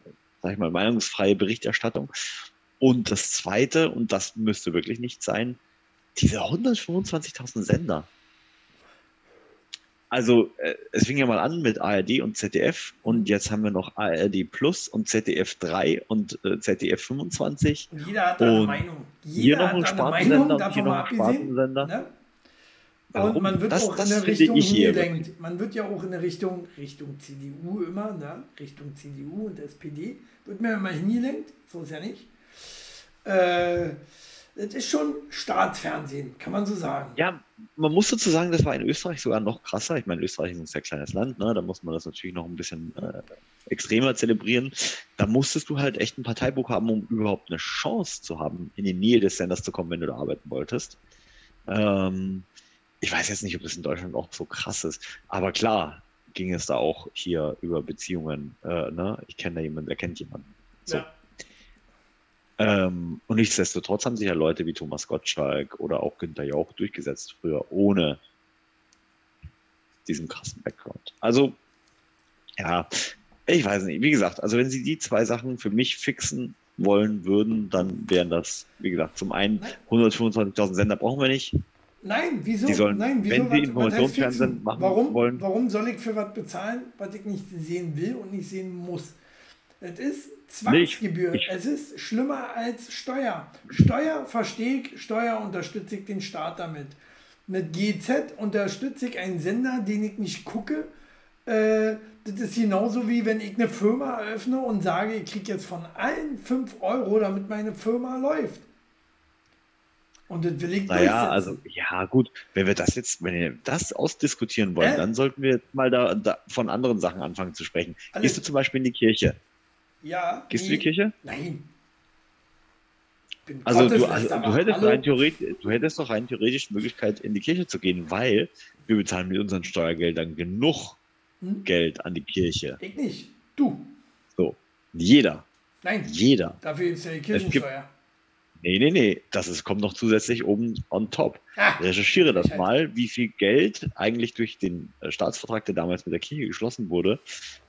sag ich mal, meinungsfreie Berichterstattung. Und das Zweite, und das müsste wirklich nicht sein, diese 125.000 Sender. Also äh, es fing ja mal an mit ARD und ZDF und jetzt haben wir noch ARD Plus und ZDF 3 und äh, ZDF 25. Und jeder hat eine Meinung. Jeder hier noch ein Spartensender und hier noch ein Spartensender. Ne? Und man wird das, auch in eine Richtung hingelenkt. Man wird ja auch in eine Richtung, Richtung CDU immer, ne? Richtung CDU und SPD, wird man immer hingelenkt, so ist ja nicht. Äh, das ist schon Staatsfernsehen, kann man so sagen. Ja, man muss dazu sagen, das war in Österreich sogar noch krasser. Ich meine, Österreich ist ein sehr kleines Land, ne? da muss man das natürlich noch ein bisschen äh, extremer zelebrieren. Da musstest du halt echt ein Parteibuch haben, um überhaupt eine Chance zu haben, in die Nähe des Senders zu kommen, wenn du da arbeiten wolltest. Ähm, ich weiß jetzt nicht, ob das in Deutschland auch so krass ist, aber klar ging es da auch hier über Beziehungen. Äh, ne? Ich kenne da jemanden, der kennt jemanden. So. Ja. Ähm, und nichtsdestotrotz haben sich ja Leute wie Thomas Gottschalk oder auch Günther Jauch durchgesetzt früher, ohne diesen krassen Background. Also, ja, ich weiß nicht. Wie gesagt, also wenn sie die zwei Sachen für mich fixen wollen würden, dann wären das, wie gesagt, zum einen 125.000 Sender brauchen wir nicht. Nein, wieso? Die sollen, Nein, wieso, wenn sie Informationsfernsehen machen warum, wollen. Warum soll ich für was bezahlen, was ich nicht sehen will und nicht sehen muss? Es ist Zwangsgebühr. Nicht. Es ist schlimmer als Steuer. Steuer verstehe ich, Steuer unterstütze ich den Staat damit. Mit GZ unterstütze ich einen Sender, den ich nicht gucke. Äh, das ist genauso wie wenn ich eine Firma eröffne und sage, ich kriege jetzt von allen 5 Euro, damit meine Firma läuft. Und das will ich Naja, also, ja, gut, wenn wir das jetzt, wenn wir das ausdiskutieren wollen, äh? dann sollten wir mal da, da, von anderen Sachen anfangen zu sprechen. Alles. Gehst du zum Beispiel in die Kirche? Ja. Gehst du in die Kirche? Nein. Also du, also du, hättest rein theoretisch, du hättest doch rein theoretisch Möglichkeit, in die Kirche zu gehen, weil wir bezahlen mit unseren Steuergeldern genug hm? Geld an die Kirche. Ich nicht. Du. So. Jeder. Nein. Jeder. Dafür ist ja die Kirchensteuer. Nee, nee, nee. Das ist, kommt noch zusätzlich oben on top. Ah, Recherchiere das mal, wie viel Geld eigentlich durch den äh, Staatsvertrag, der damals mit der Kirche geschlossen wurde,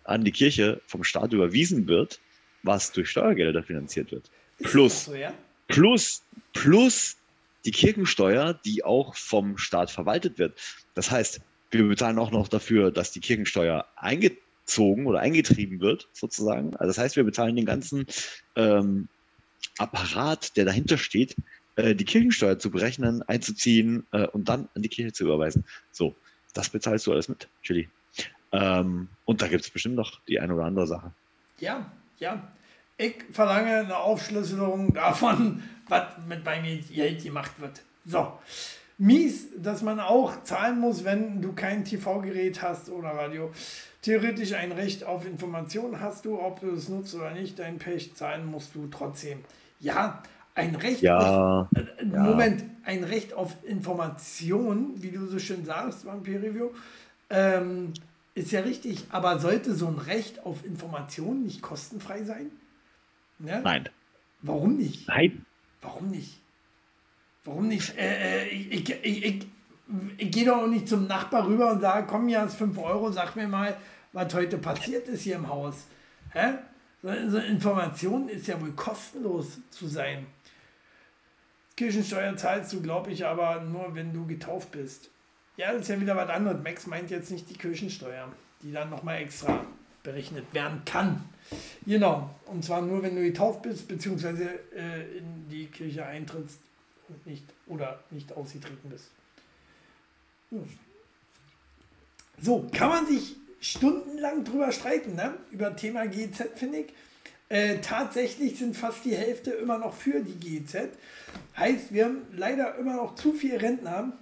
an die Kirche vom Staat überwiesen wird, was durch Steuergelder finanziert wird. Plus, so, ja? plus, plus die Kirchensteuer, die auch vom Staat verwaltet wird. Das heißt, wir bezahlen auch noch dafür, dass die Kirchensteuer eingezogen oder eingetrieben wird, sozusagen. Also das heißt, wir bezahlen den ganzen ähm, Apparat, der dahinter steht, äh, die Kirchensteuer zu berechnen, einzuziehen äh, und dann an die Kirche zu überweisen. So, das bezahlst du alles mit, Chili. Ähm, und da gibt es bestimmt noch die eine oder andere Sache. Ja, ja. Ich verlange eine Aufschlüsselung davon, was mit meinem Geld gemacht wird. So. Mies, dass man auch zahlen muss, wenn du kein TV-Gerät hast oder Radio. Theoretisch ein Recht auf Information hast du, ob du es nutzt oder nicht, dein Pech zahlen musst du trotzdem. Ja, ein Recht ja, auf, äh, ja. Moment, ein Recht auf Information, wie du so schön sagst beim Peer Review, ähm, ist ja richtig, aber sollte so ein Recht auf Information nicht kostenfrei sein? Ne? Nein. Warum nicht? Nein. Warum nicht? Warum nicht? Äh, äh ich, ich, ich, ich gehe doch auch nicht zum Nachbar rüber und sage, komm, hier hast 5 Euro, sag mir mal, was heute passiert ist hier im Haus. Hä? So, Information ist ja wohl kostenlos zu sein. Kirchensteuer zahlst du, glaube ich, aber nur, wenn du getauft bist. Ja, das ist ja wieder was anderes. Max meint jetzt nicht die Kirchensteuer, die dann nochmal extra berechnet werden kann. Genau, und zwar nur, wenn du getauft bist, beziehungsweise äh, in die Kirche eintrittst und nicht oder nicht ausgetreten bist. Hm. So, kann man sich stundenlang drüber streiten, ne? über Thema GZ, finde ich. Äh, tatsächlich sind fast die Hälfte immer noch für die GZ. Heißt, wir haben leider immer noch zu viele Rentner.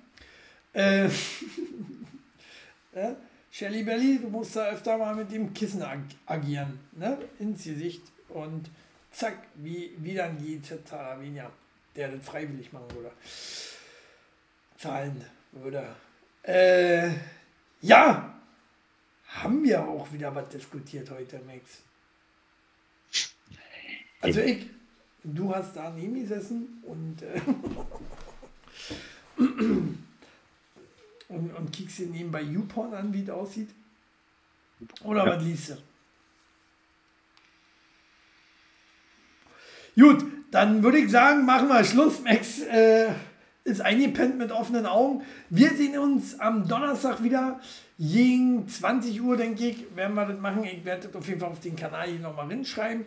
Äh, ja? Shelly Belly, du musst da öfter mal mit dem Kissen ag agieren, ne? ins Gesicht und zack, wie, wie dann GZ-Zahler weniger, der das freiwillig machen würde. Zahlen würde. Äh, ja, haben wir auch wieder was diskutiert heute, Max. Also ich, du hast da neben gesessen und, äh, und, und kickst dir nebenbei YouPorn an, wie es aussieht. Oder ja. was liest du? Gut, dann würde ich sagen, machen wir Schluss. Max äh, ist eingepennt mit offenen Augen. Wir sehen uns am Donnerstag wieder. Gegen 20 Uhr, denke ich, werden wir das machen. Ich werde das auf jeden Fall auf den Kanal hier nochmal hinschreiben.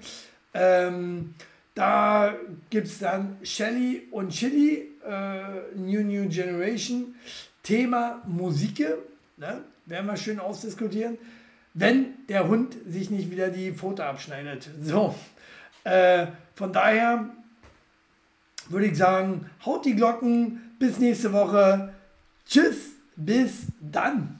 Ähm, da gibt es dann Shelly und Chili, äh, New New Generation. Thema Musik, ne? werden wir schön ausdiskutieren. Wenn der Hund sich nicht wieder die Pfote abschneidet. So, äh, von daher würde ich sagen, haut die Glocken, bis nächste Woche. Tschüss, bis dann.